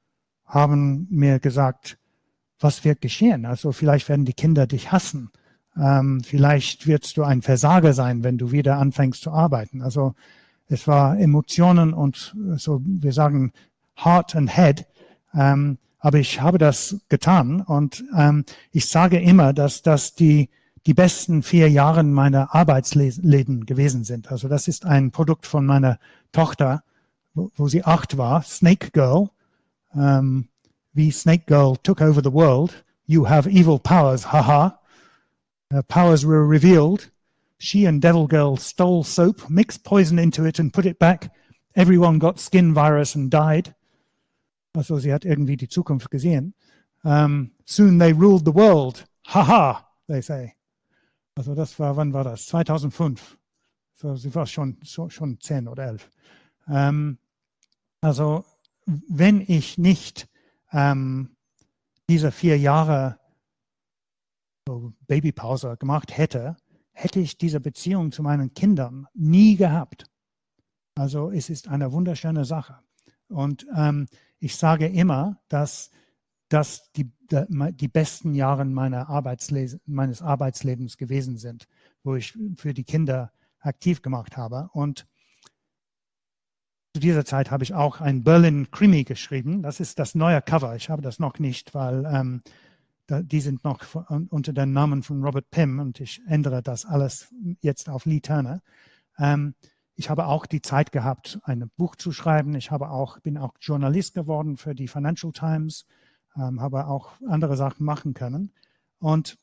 haben mir gesagt, was wird geschehen? Also vielleicht werden die Kinder dich hassen. Ähm, vielleicht wirst du ein Versager sein, wenn du wieder anfängst zu arbeiten. Also es war Emotionen und so, wir sagen Heart and Head. Ähm, aber ich habe das getan und ähm, ich sage immer, dass das die die besten vier Jahre meiner Arbeitsleben gewesen sind. Also das ist ein Produkt von meiner Tochter, wo, wo sie acht war, Snake Girl. Ähm, wie Snake Girl took over the world. You have evil powers, haha. Her powers were revealed. She and Devil Girl stole soap, mixed poison into it and put it back. Everyone got skin virus and died. Also sie hat irgendwie die Zukunft gesehen. Um, soon they ruled the world. Haha, they say. Also das war, wann war das? 2005. So, sie war schon, schon, schon zehn oder elf. Um, also wenn ich nicht ähm, diese vier Jahre so Babypause gemacht hätte, hätte ich diese Beziehung zu meinen Kindern nie gehabt. Also es ist eine wunderschöne Sache. Und ähm, ich sage immer, dass das die, die besten Jahre meiner Arbeitsle meines Arbeitslebens gewesen sind, wo ich für die Kinder aktiv gemacht habe. Und zu dieser Zeit habe ich auch ein Berlin Krimi geschrieben. Das ist das neue Cover. Ich habe das noch nicht, weil ähm, die sind noch unter dem Namen von Robert Pym und ich ändere das alles jetzt auf Lee Turner. Ähm, ich habe auch die Zeit gehabt, ein Buch zu schreiben. Ich habe auch, bin auch Journalist geworden für die Financial Times, ähm, habe auch andere Sachen machen können. Und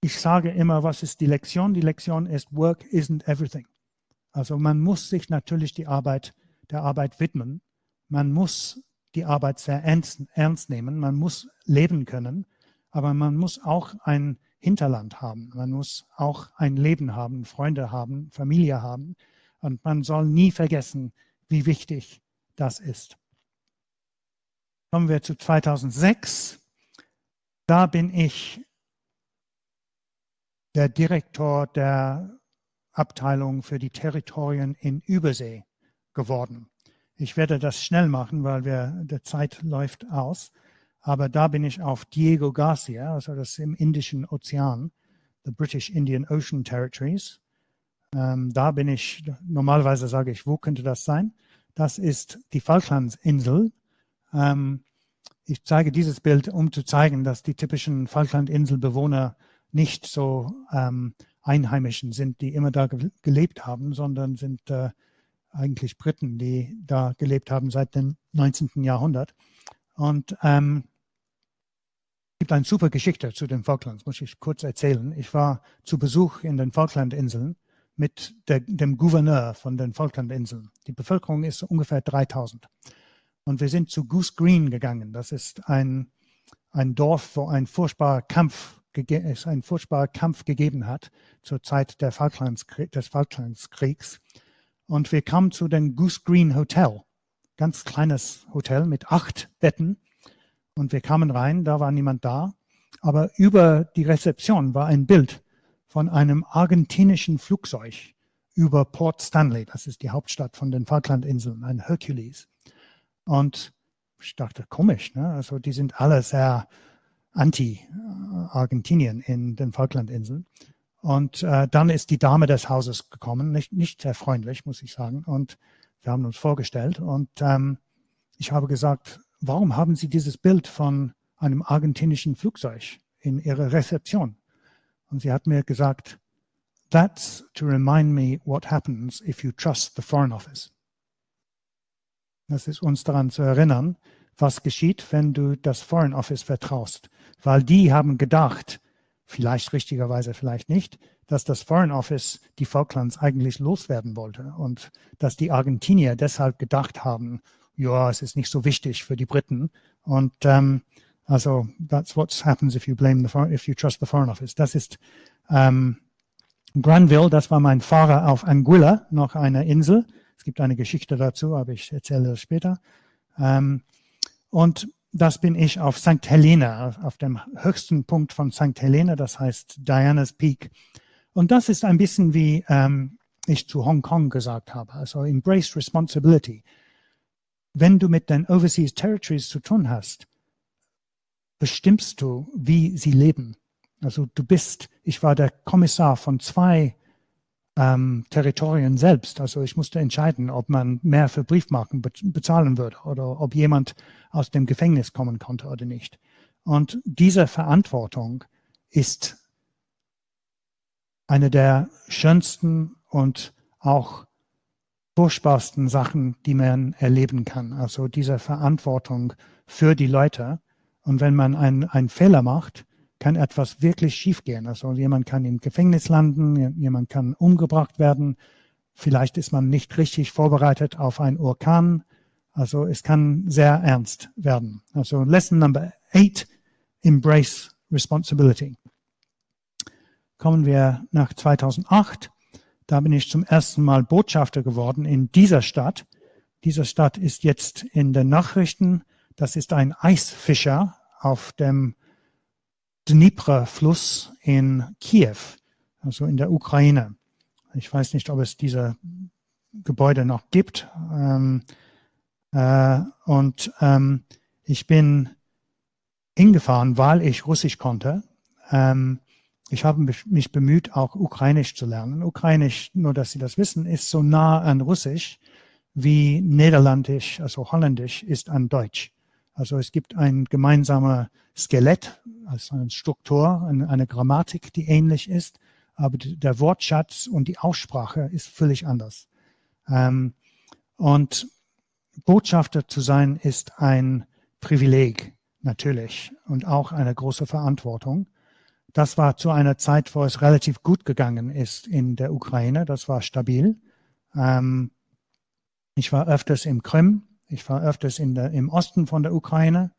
ich sage immer, was ist die Lektion? Die Lektion ist, Work isn't everything. Also man muss sich natürlich die Arbeit, der Arbeit widmen. Man muss die Arbeit sehr ernst, ernst nehmen. Man muss leben können. Aber man muss auch ein Hinterland haben. Man muss auch ein Leben haben, Freunde haben, Familie haben. Und man soll nie vergessen, wie wichtig das ist. Kommen wir zu 2006. Da bin ich der Direktor der Abteilung für die Territorien in Übersee geworden. Ich werde das schnell machen, weil wir, der Zeit läuft aus. Aber da bin ich auf Diego Garcia, also das im Indischen Ozean, the British Indian Ocean Territories. Ähm, da bin ich, normalerweise sage ich, wo könnte das sein? Das ist die Falklandsinsel. Ähm, ich zeige dieses Bild, um zu zeigen, dass die typischen Falklandinselbewohner nicht so ähm, Einheimischen sind, die immer da ge gelebt haben, sondern sind äh, eigentlich Briten, die da gelebt haben seit dem 19. Jahrhundert. Und ähm, gibt eine super Geschichte zu den Falklands, muss ich kurz erzählen. Ich war zu Besuch in den Falklandinseln mit der, dem Gouverneur von den Falklandinseln. Die Bevölkerung ist ungefähr 3000. Und wir sind zu Goose Green gegangen. Das ist ein, ein Dorf, wo ein furchtbarer Kampf es einen furchtbaren Kampf gegeben hat zur Zeit der Falklands, des Falklandskriegs. Und wir kamen zu dem Goose Green Hotel, ganz kleines Hotel mit acht Betten. Und wir kamen rein, da war niemand da. Aber über die Rezeption war ein Bild von einem argentinischen Flugzeug über Port Stanley. Das ist die Hauptstadt von den Falklandinseln, ein Hercules. Und ich dachte, komisch, ne? Also die sind alle sehr anti-Argentinien in den Falklandinseln. Und äh, dann ist die Dame des Hauses gekommen, nicht, nicht sehr freundlich, muss ich sagen. Und wir haben uns vorgestellt. Und ähm, ich habe gesagt, warum haben Sie dieses Bild von einem argentinischen Flugzeug in Ihrer Rezeption? Und sie hat mir gesagt, that's to remind me what happens if you trust the Foreign Office. Das ist uns daran zu erinnern, was geschieht, wenn du das Foreign Office vertraust. Weil die haben gedacht, vielleicht richtigerweise, vielleicht nicht, dass das Foreign Office die Falklands eigentlich loswerden wollte und dass die Argentinier deshalb gedacht haben, ja, es ist nicht so wichtig für die Briten. Und ähm, also that's what happens if you blame the if you trust the Foreign Office. Das ist ähm, Granville, das war mein Fahrer auf Anguilla, noch eine Insel. Es gibt eine Geschichte dazu, aber ich erzähle das später. Ähm, und das bin ich auf St. Helena, auf dem höchsten Punkt von St. Helena, das heißt Diana's Peak. Und das ist ein bisschen wie ähm, ich zu Hongkong gesagt habe, also Embrace Responsibility. Wenn du mit den Overseas Territories zu tun hast, bestimmst du, wie sie leben. Also du bist, ich war der Kommissar von zwei ähm, Territorien selbst. Also ich musste entscheiden, ob man mehr für Briefmarken bezahlen würde oder ob jemand aus dem Gefängnis kommen konnte oder nicht. Und diese Verantwortung ist eine der schönsten und auch furchtbarsten Sachen, die man erleben kann. Also diese Verantwortung für die Leute. Und wenn man einen Fehler macht, kann etwas wirklich schiefgehen. Also jemand kann im Gefängnis landen, jemand kann umgebracht werden. Vielleicht ist man nicht richtig vorbereitet auf einen Orkan. Also es kann sehr ernst werden. Also Lesson Number eight, Embrace Responsibility. Kommen wir nach 2008. Da bin ich zum ersten Mal Botschafter geworden in dieser Stadt. Diese Stadt ist jetzt in den Nachrichten. Das ist ein Eisfischer auf dem Dnipro-Fluss in Kiew, also in der Ukraine. Ich weiß nicht, ob es diese Gebäude noch gibt. Ähm, äh, und ähm, ich bin hingefahren, weil ich Russisch konnte. Ähm, ich habe mich bemüht, auch Ukrainisch zu lernen. Ukrainisch, nur dass Sie das wissen, ist so nah an Russisch wie Niederländisch, also Holländisch ist an Deutsch. Also es gibt ein gemeinsamer Skelett, also eine Struktur, eine, Grammatik, die ähnlich ist, aber der Wortschatz und die Aussprache ist völlig anders. Ähm, und Botschafter zu sein ist ein Privileg, natürlich, und auch eine große Verantwortung. Das war zu einer Zeit, wo es relativ gut gegangen ist in der Ukraine. Das war stabil. Ähm, ich war öfters im Krim, ich war öfters in der, im Osten von der Ukraine.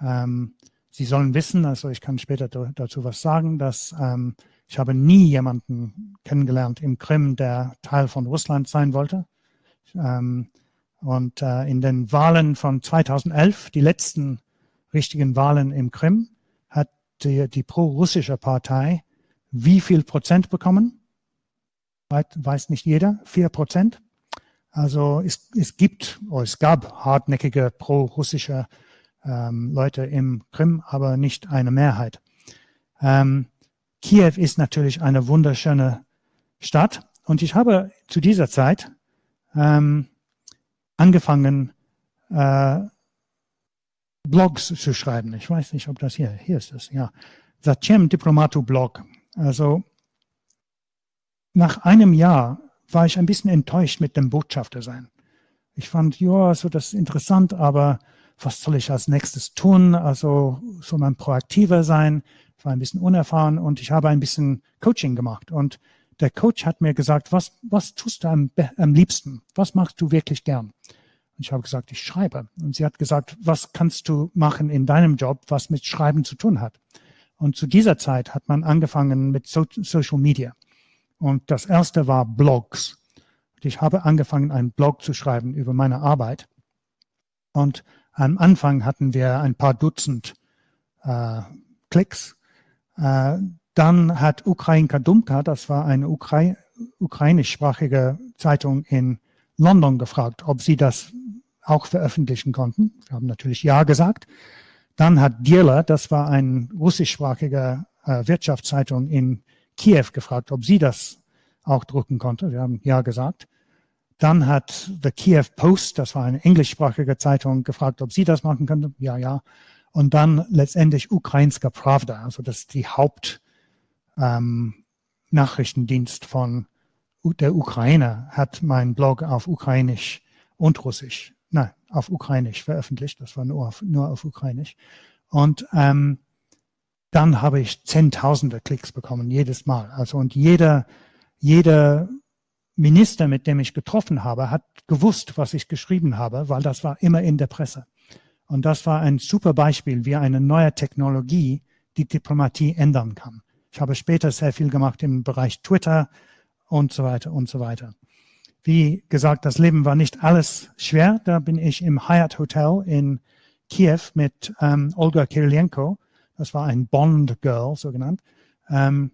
Ähm, Sie sollen wissen, also ich kann später dazu was sagen, dass ähm, ich habe nie jemanden kennengelernt im Krim, der Teil von Russland sein wollte. Ähm, und äh, in den Wahlen von 2011, die letzten richtigen Wahlen im Krim, die, die pro-russische Partei wie viel Prozent bekommen? Weiß nicht jeder, vier Prozent. Also es, es gibt, oder es gab hartnäckige pro-russische ähm, Leute im Krim, aber nicht eine Mehrheit. Ähm, Kiew ist natürlich eine wunderschöne Stadt und ich habe zu dieser Zeit ähm, angefangen, äh, Blogs zu schreiben. Ich weiß nicht, ob das hier, hier ist es, ja. Zachem Diplomatu Blog. Also nach einem Jahr war ich ein bisschen enttäuscht mit dem Botschafter sein. Ich fand, ja, so das ist interessant, aber was soll ich als nächstes tun? Also soll man proaktiver sein? Ich war ein bisschen unerfahren und ich habe ein bisschen Coaching gemacht. Und der Coach hat mir gesagt, was, was tust du am, am liebsten? Was machst du wirklich gern? Und ich habe gesagt, ich schreibe. Und sie hat gesagt, was kannst du machen in deinem Job, was mit Schreiben zu tun hat? Und zu dieser Zeit hat man angefangen mit so Social Media. Und das erste war Blogs. Und ich habe angefangen, einen Blog zu schreiben über meine Arbeit. Und am Anfang hatten wir ein paar Dutzend äh, Klicks. Äh, dann hat Ukrainka Dumka, das war eine Ukrai ukrainischsprachige Zeitung in London, gefragt, ob sie das auch veröffentlichen konnten. Wir haben natürlich Ja gesagt. Dann hat Dierler, das war ein russischsprachiger äh, Wirtschaftszeitung in Kiew, gefragt, ob sie das auch drucken konnte. Wir haben Ja gesagt. Dann hat The Kiev Post, das war eine englischsprachige Zeitung, gefragt, ob sie das machen könnte. Ja, ja. Und dann letztendlich Ukrainska Pravda, also das ist die Haupt ähm, von der Ukraine, hat mein Blog auf Ukrainisch und Russisch nein, auf Ukrainisch veröffentlicht. Das war nur auf, nur auf Ukrainisch. Und ähm, dann habe ich Zehntausende Klicks bekommen, jedes Mal. Also und jeder, jeder Minister, mit dem ich getroffen habe, hat gewusst, was ich geschrieben habe, weil das war immer in der Presse. Und das war ein super Beispiel, wie eine neue Technologie die Diplomatie ändern kann. Ich habe später sehr viel gemacht im Bereich Twitter und so weiter und so weiter. Wie gesagt, das Leben war nicht alles schwer. Da bin ich im Hyatt Hotel in Kiew mit ähm, Olga Kirilenko. Das war ein Bond Girl, so genannt. Ähm,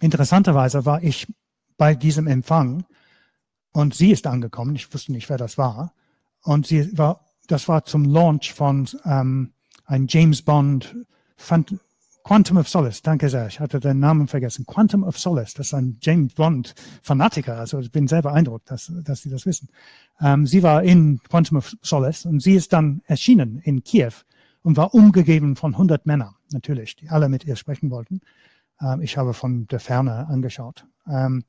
interessanterweise war ich bei diesem Empfang und sie ist angekommen. Ich wusste nicht, wer das war. Und sie war, das war zum Launch von ähm, ein James Bond Phant Quantum of Solace, danke sehr. Ich hatte den Namen vergessen. Quantum of Solace, das ist ein James Bond Fanatiker. Also ich bin sehr beeindruckt, dass, dass Sie das wissen. Ähm, sie war in Quantum of Solace und sie ist dann erschienen in Kiew und war umgegeben von 100 Männern, natürlich, die alle mit ihr sprechen wollten. Ähm, ich habe von der Ferne angeschaut. Ähm,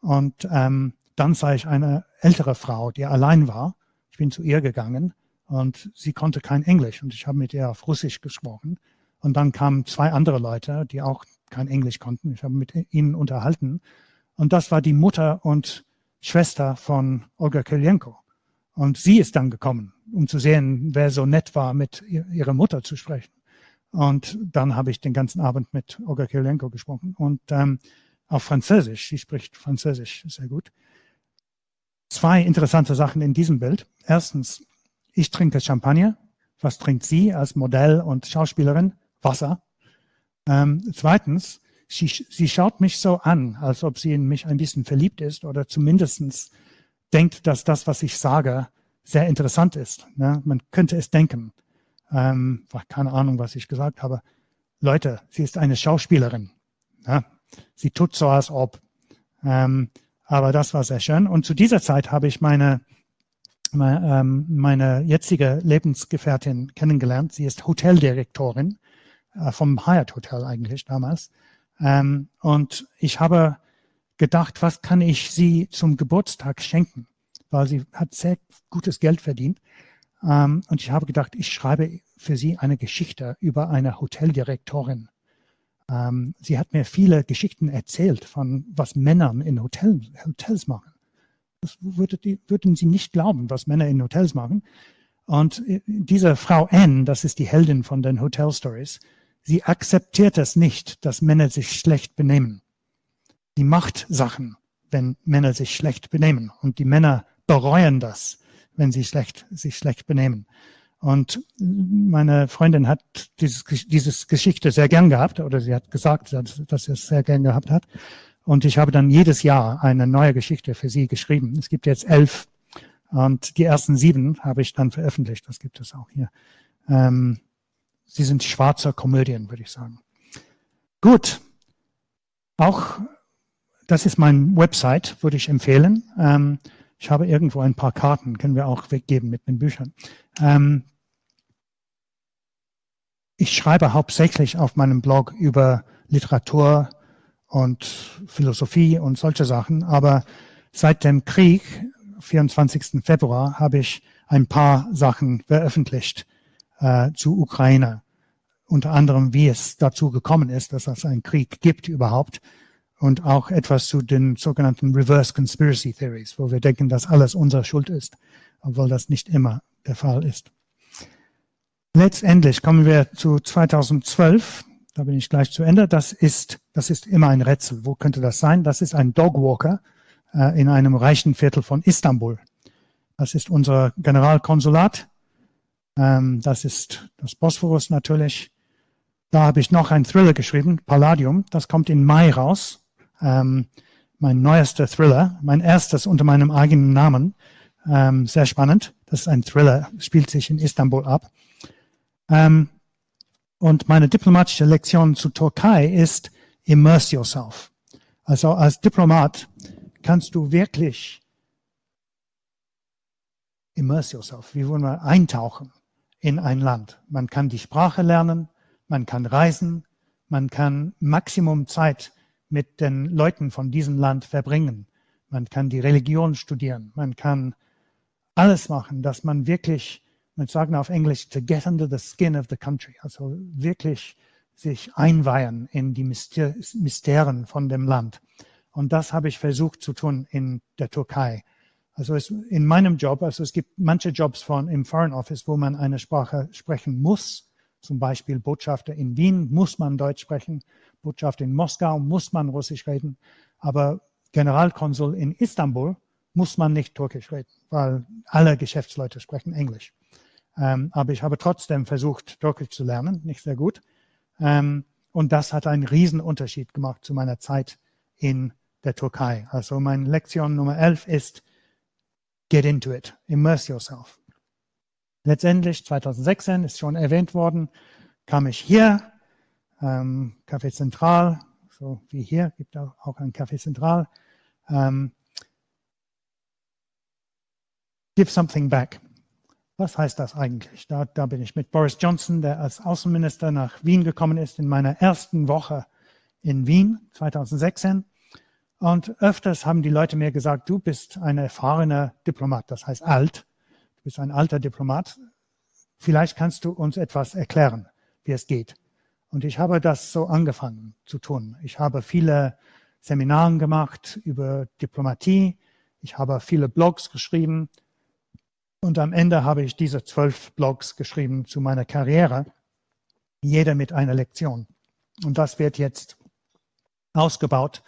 und ähm, dann sah ich eine ältere Frau, die allein war. Ich bin zu ihr gegangen und sie konnte kein Englisch und ich habe mit ihr auf Russisch gesprochen. Und dann kamen zwei andere Leute, die auch kein Englisch konnten. Ich habe mit ihnen unterhalten. Und das war die Mutter und Schwester von Olga Kirilenko. Und sie ist dann gekommen, um zu sehen, wer so nett war, mit ihrer Mutter zu sprechen. Und dann habe ich den ganzen Abend mit Olga Kirilenko gesprochen und ähm, auf Französisch. Sie spricht Französisch sehr gut. Zwei interessante Sachen in diesem Bild. Erstens, ich trinke Champagner. Was trinkt sie als Modell und Schauspielerin? Wasser. Ähm, zweitens, sie, sie schaut mich so an, als ob sie in mich ein bisschen verliebt ist oder zumindestens denkt, dass das, was ich sage, sehr interessant ist. Ne? Man könnte es denken. Ähm, keine Ahnung, was ich gesagt habe. Leute, sie ist eine Schauspielerin. Ne? Sie tut so, als ob. Ähm, aber das war sehr schön. Und zu dieser Zeit habe ich meine, meine, ähm, meine jetzige Lebensgefährtin kennengelernt. Sie ist Hoteldirektorin vom Hyatt Hotel eigentlich damals. Ähm, und ich habe gedacht, was kann ich sie zum Geburtstag schenken? Weil sie hat sehr gutes Geld verdient. Ähm, und ich habe gedacht, ich schreibe für sie eine Geschichte über eine Hoteldirektorin. Ähm, sie hat mir viele Geschichten erzählt von was Männer in Hotel, Hotels machen. Das würde die, würden Sie nicht glauben, was Männer in Hotels machen. Und äh, diese Frau Anne, das ist die Heldin von den Hotel Stories, Sie akzeptiert es nicht, dass Männer sich schlecht benehmen. Die macht Sachen, wenn Männer sich schlecht benehmen. Und die Männer bereuen das, wenn sie schlecht, sich schlecht benehmen. Und meine Freundin hat dieses, dieses Geschichte sehr gern gehabt, oder sie hat gesagt, dass, dass sie es sehr gern gehabt hat. Und ich habe dann jedes Jahr eine neue Geschichte für sie geschrieben. Es gibt jetzt elf. Und die ersten sieben habe ich dann veröffentlicht. Das gibt es auch hier. Ähm, Sie sind schwarzer Komödien, würde ich sagen. Gut. Auch das ist mein Website, würde ich empfehlen. Ähm, ich habe irgendwo ein paar Karten, können wir auch weggeben mit den Büchern. Ähm, ich schreibe hauptsächlich auf meinem Blog über Literatur und Philosophie und solche Sachen, aber seit dem Krieg, 24. Februar, habe ich ein paar Sachen veröffentlicht äh, zu Ukraine. Unter anderem, wie es dazu gekommen ist, dass es einen Krieg gibt überhaupt. Und auch etwas zu den sogenannten Reverse Conspiracy Theories, wo wir denken, dass alles unsere Schuld ist, obwohl das nicht immer der Fall ist. Letztendlich kommen wir zu 2012. da bin ich gleich zu Ende. Das ist, das ist immer ein Rätsel. Wo könnte das sein? Das ist ein Dogwalker äh, in einem reichen Viertel von Istanbul. Das ist unser Generalkonsulat. Ähm, das ist das Bosphorus natürlich. Da habe ich noch einen Thriller geschrieben, Palladium. Das kommt in Mai raus. Ähm, mein neuester Thriller, mein erstes unter meinem eigenen Namen. Ähm, sehr spannend. Das ist ein Thriller, spielt sich in Istanbul ab. Ähm, und meine diplomatische Lektion zu Türkei ist immerse yourself. Also als Diplomat kannst du wirklich immerse yourself, wie wollen wir eintauchen in ein Land. Man kann die Sprache lernen, man kann reisen, man kann Maximum Zeit mit den Leuten von diesem Land verbringen. Man kann die Religion studieren, man kann alles machen, dass man wirklich, man sagen auf Englisch, to get under the skin of the country, also wirklich sich einweihen in die Mysterien von dem Land. Und das habe ich versucht zu tun in der Türkei. Also es, in meinem Job, also es gibt manche Jobs von im Foreign Office, wo man eine Sprache sprechen muss. Zum Beispiel Botschafter in Wien muss man Deutsch sprechen, Botschafter in Moskau muss man Russisch reden, aber Generalkonsul in Istanbul muss man nicht Türkisch reden, weil alle Geschäftsleute sprechen Englisch. Ähm, aber ich habe trotzdem versucht, Türkisch zu lernen, nicht sehr gut. Ähm, und das hat einen riesen Unterschied gemacht zu meiner Zeit in der Türkei. Also meine Lektion Nummer 11 ist, get into it, immerse yourself. Letztendlich 2016 ist schon erwähnt worden, kam ich hier, ähm, Café Zentral, so wie hier, gibt auch, auch ein Café Zentral. Ähm, give something back. Was heißt das eigentlich? Da, da bin ich mit Boris Johnson, der als Außenminister nach Wien gekommen ist, in meiner ersten Woche in Wien 2016. Und öfters haben die Leute mir gesagt, du bist ein erfahrener Diplomat, das heißt alt, du bist ein alter Diplomat. Vielleicht kannst du uns etwas erklären, wie es geht. Und ich habe das so angefangen zu tun. Ich habe viele Seminare gemacht über Diplomatie. Ich habe viele Blogs geschrieben. Und am Ende habe ich diese zwölf Blogs geschrieben zu meiner Karriere. Jeder mit einer Lektion. Und das wird jetzt ausgebaut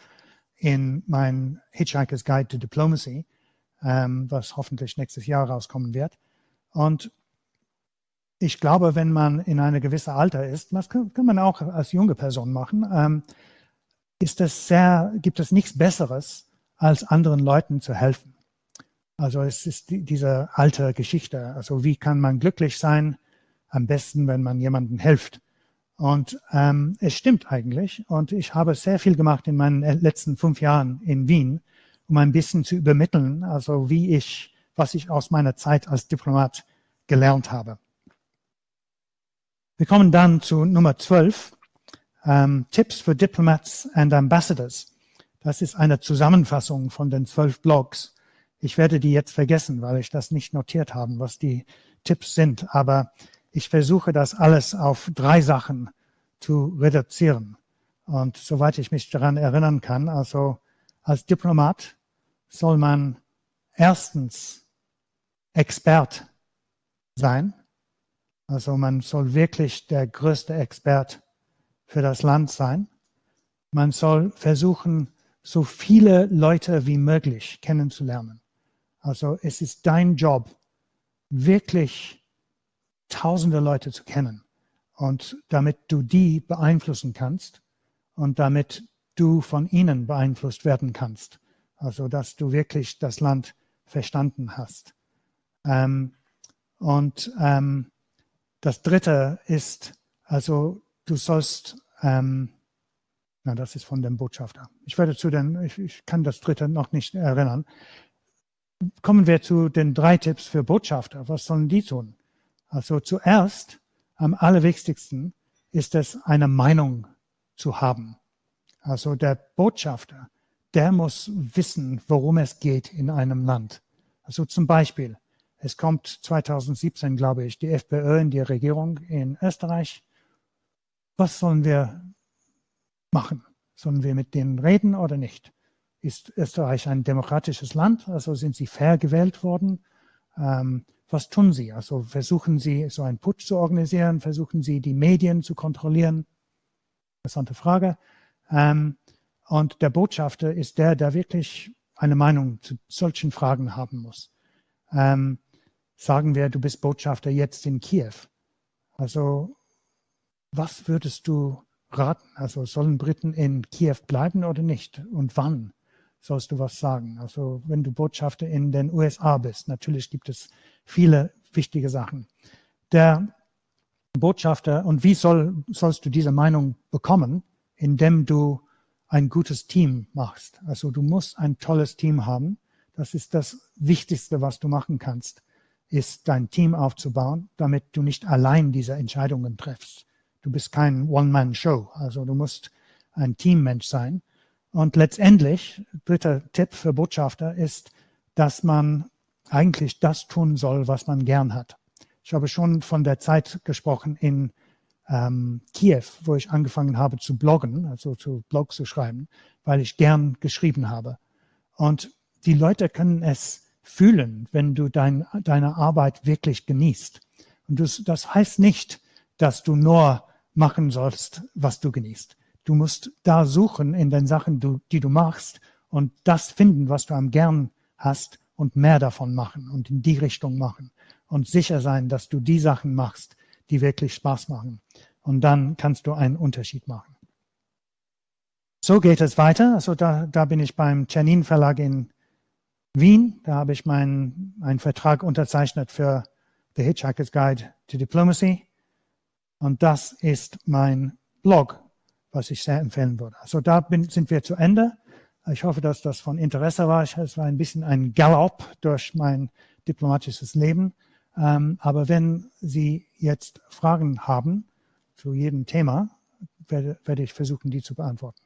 in mein Hitchhiker's Guide to Diplomacy, ähm, was hoffentlich nächstes Jahr rauskommen wird. Und ich glaube, wenn man in einem gewissen Alter ist, das kann, kann man auch als junge Person machen, ähm, ist es sehr, gibt es nichts Besseres, als anderen Leuten zu helfen. Also es ist die, diese alte Geschichte. Also wie kann man glücklich sein? Am besten, wenn man jemandem hilft. Und ähm, es stimmt eigentlich. Und ich habe sehr viel gemacht in meinen letzten fünf Jahren in Wien, um ein bisschen zu übermitteln, also wie ich, was ich aus meiner Zeit als Diplomat gelernt habe. Wir kommen dann zu Nummer 12, ähm, Tipps für Diplomats and Ambassadors. Das ist eine Zusammenfassung von den zwölf Blogs. Ich werde die jetzt vergessen, weil ich das nicht notiert habe, was die Tipps sind. Aber ich versuche das alles auf drei Sachen zu reduzieren. Und soweit ich mich daran erinnern kann, also als Diplomat soll man erstens Expert sein. Also man soll wirklich der größte Expert für das Land sein. Man soll versuchen, so viele Leute wie möglich kennenzulernen. Also es ist dein Job, wirklich tausende Leute zu kennen. Und damit du die beeinflussen kannst und damit du von ihnen beeinflusst werden kannst. Also dass du wirklich das Land verstanden hast. Ähm, und ähm, das Dritte ist, also du sollst, ähm, na das ist von dem Botschafter. Ich werde zu den, ich, ich kann das Dritte noch nicht erinnern. Kommen wir zu den drei Tipps für Botschafter. Was sollen die tun? Also zuerst, am allerwichtigsten, ist es, eine Meinung zu haben. Also der Botschafter, der muss wissen, worum es geht in einem Land. Also zum Beispiel, es kommt 2017, glaube ich, die FPÖ in die Regierung in Österreich. Was sollen wir machen? Sollen wir mit denen reden oder nicht? Ist Österreich ein demokratisches Land? Also sind sie fair gewählt worden? Ähm, was tun Sie? Also versuchen Sie, so einen Putsch zu organisieren? Versuchen Sie, die Medien zu kontrollieren? interessante Frage. Ähm, und der Botschafter ist der, der wirklich eine Meinung zu solchen Fragen haben muss. Ähm, sagen wir, du bist Botschafter jetzt in Kiew. Also, was würdest du raten? Also, sollen Briten in Kiew bleiben oder nicht? Und wann sollst du was sagen? Also, wenn du Botschafter in den USA bist, natürlich gibt es viele wichtige Sachen. Der Botschafter, und wie soll, sollst du diese Meinung bekommen? Indem du ein gutes Team machst. Also du musst ein tolles Team haben. Das ist das Wichtigste, was du machen kannst, ist dein Team aufzubauen, damit du nicht allein diese Entscheidungen triffst. Du bist kein One-Man-Show. Also du musst ein Teammensch sein. Und letztendlich, dritter Tipp für Botschafter ist, dass man eigentlich das tun soll, was man gern hat. Ich habe schon von der Zeit gesprochen in ähm, Kiew, wo ich angefangen habe zu bloggen, also zu Blog zu schreiben, weil ich gern geschrieben habe. Und die Leute können es fühlen, wenn du dein, deine Arbeit wirklich genießt. Und das, das heißt nicht, dass du nur machen sollst, was du genießt. Du musst da suchen in den Sachen, du, die du machst und das finden, was du am gern hast und mehr davon machen und in die Richtung machen und sicher sein, dass du die Sachen machst, die wirklich Spaß machen. Und dann kannst du einen Unterschied machen. So geht es weiter. Also da, da bin ich beim Czernin Verlag in Wien. Da habe ich meinen einen Vertrag unterzeichnet für The Hitchhiker's Guide to Diplomacy. Und das ist mein Blog, was ich sehr empfehlen würde. Also da bin, sind wir zu Ende. Ich hoffe, dass das von Interesse war. Es war ein bisschen ein Galopp durch mein diplomatisches Leben. Ähm, aber wenn Sie jetzt Fragen haben zu jedem Thema, werde, werde ich versuchen, die zu beantworten.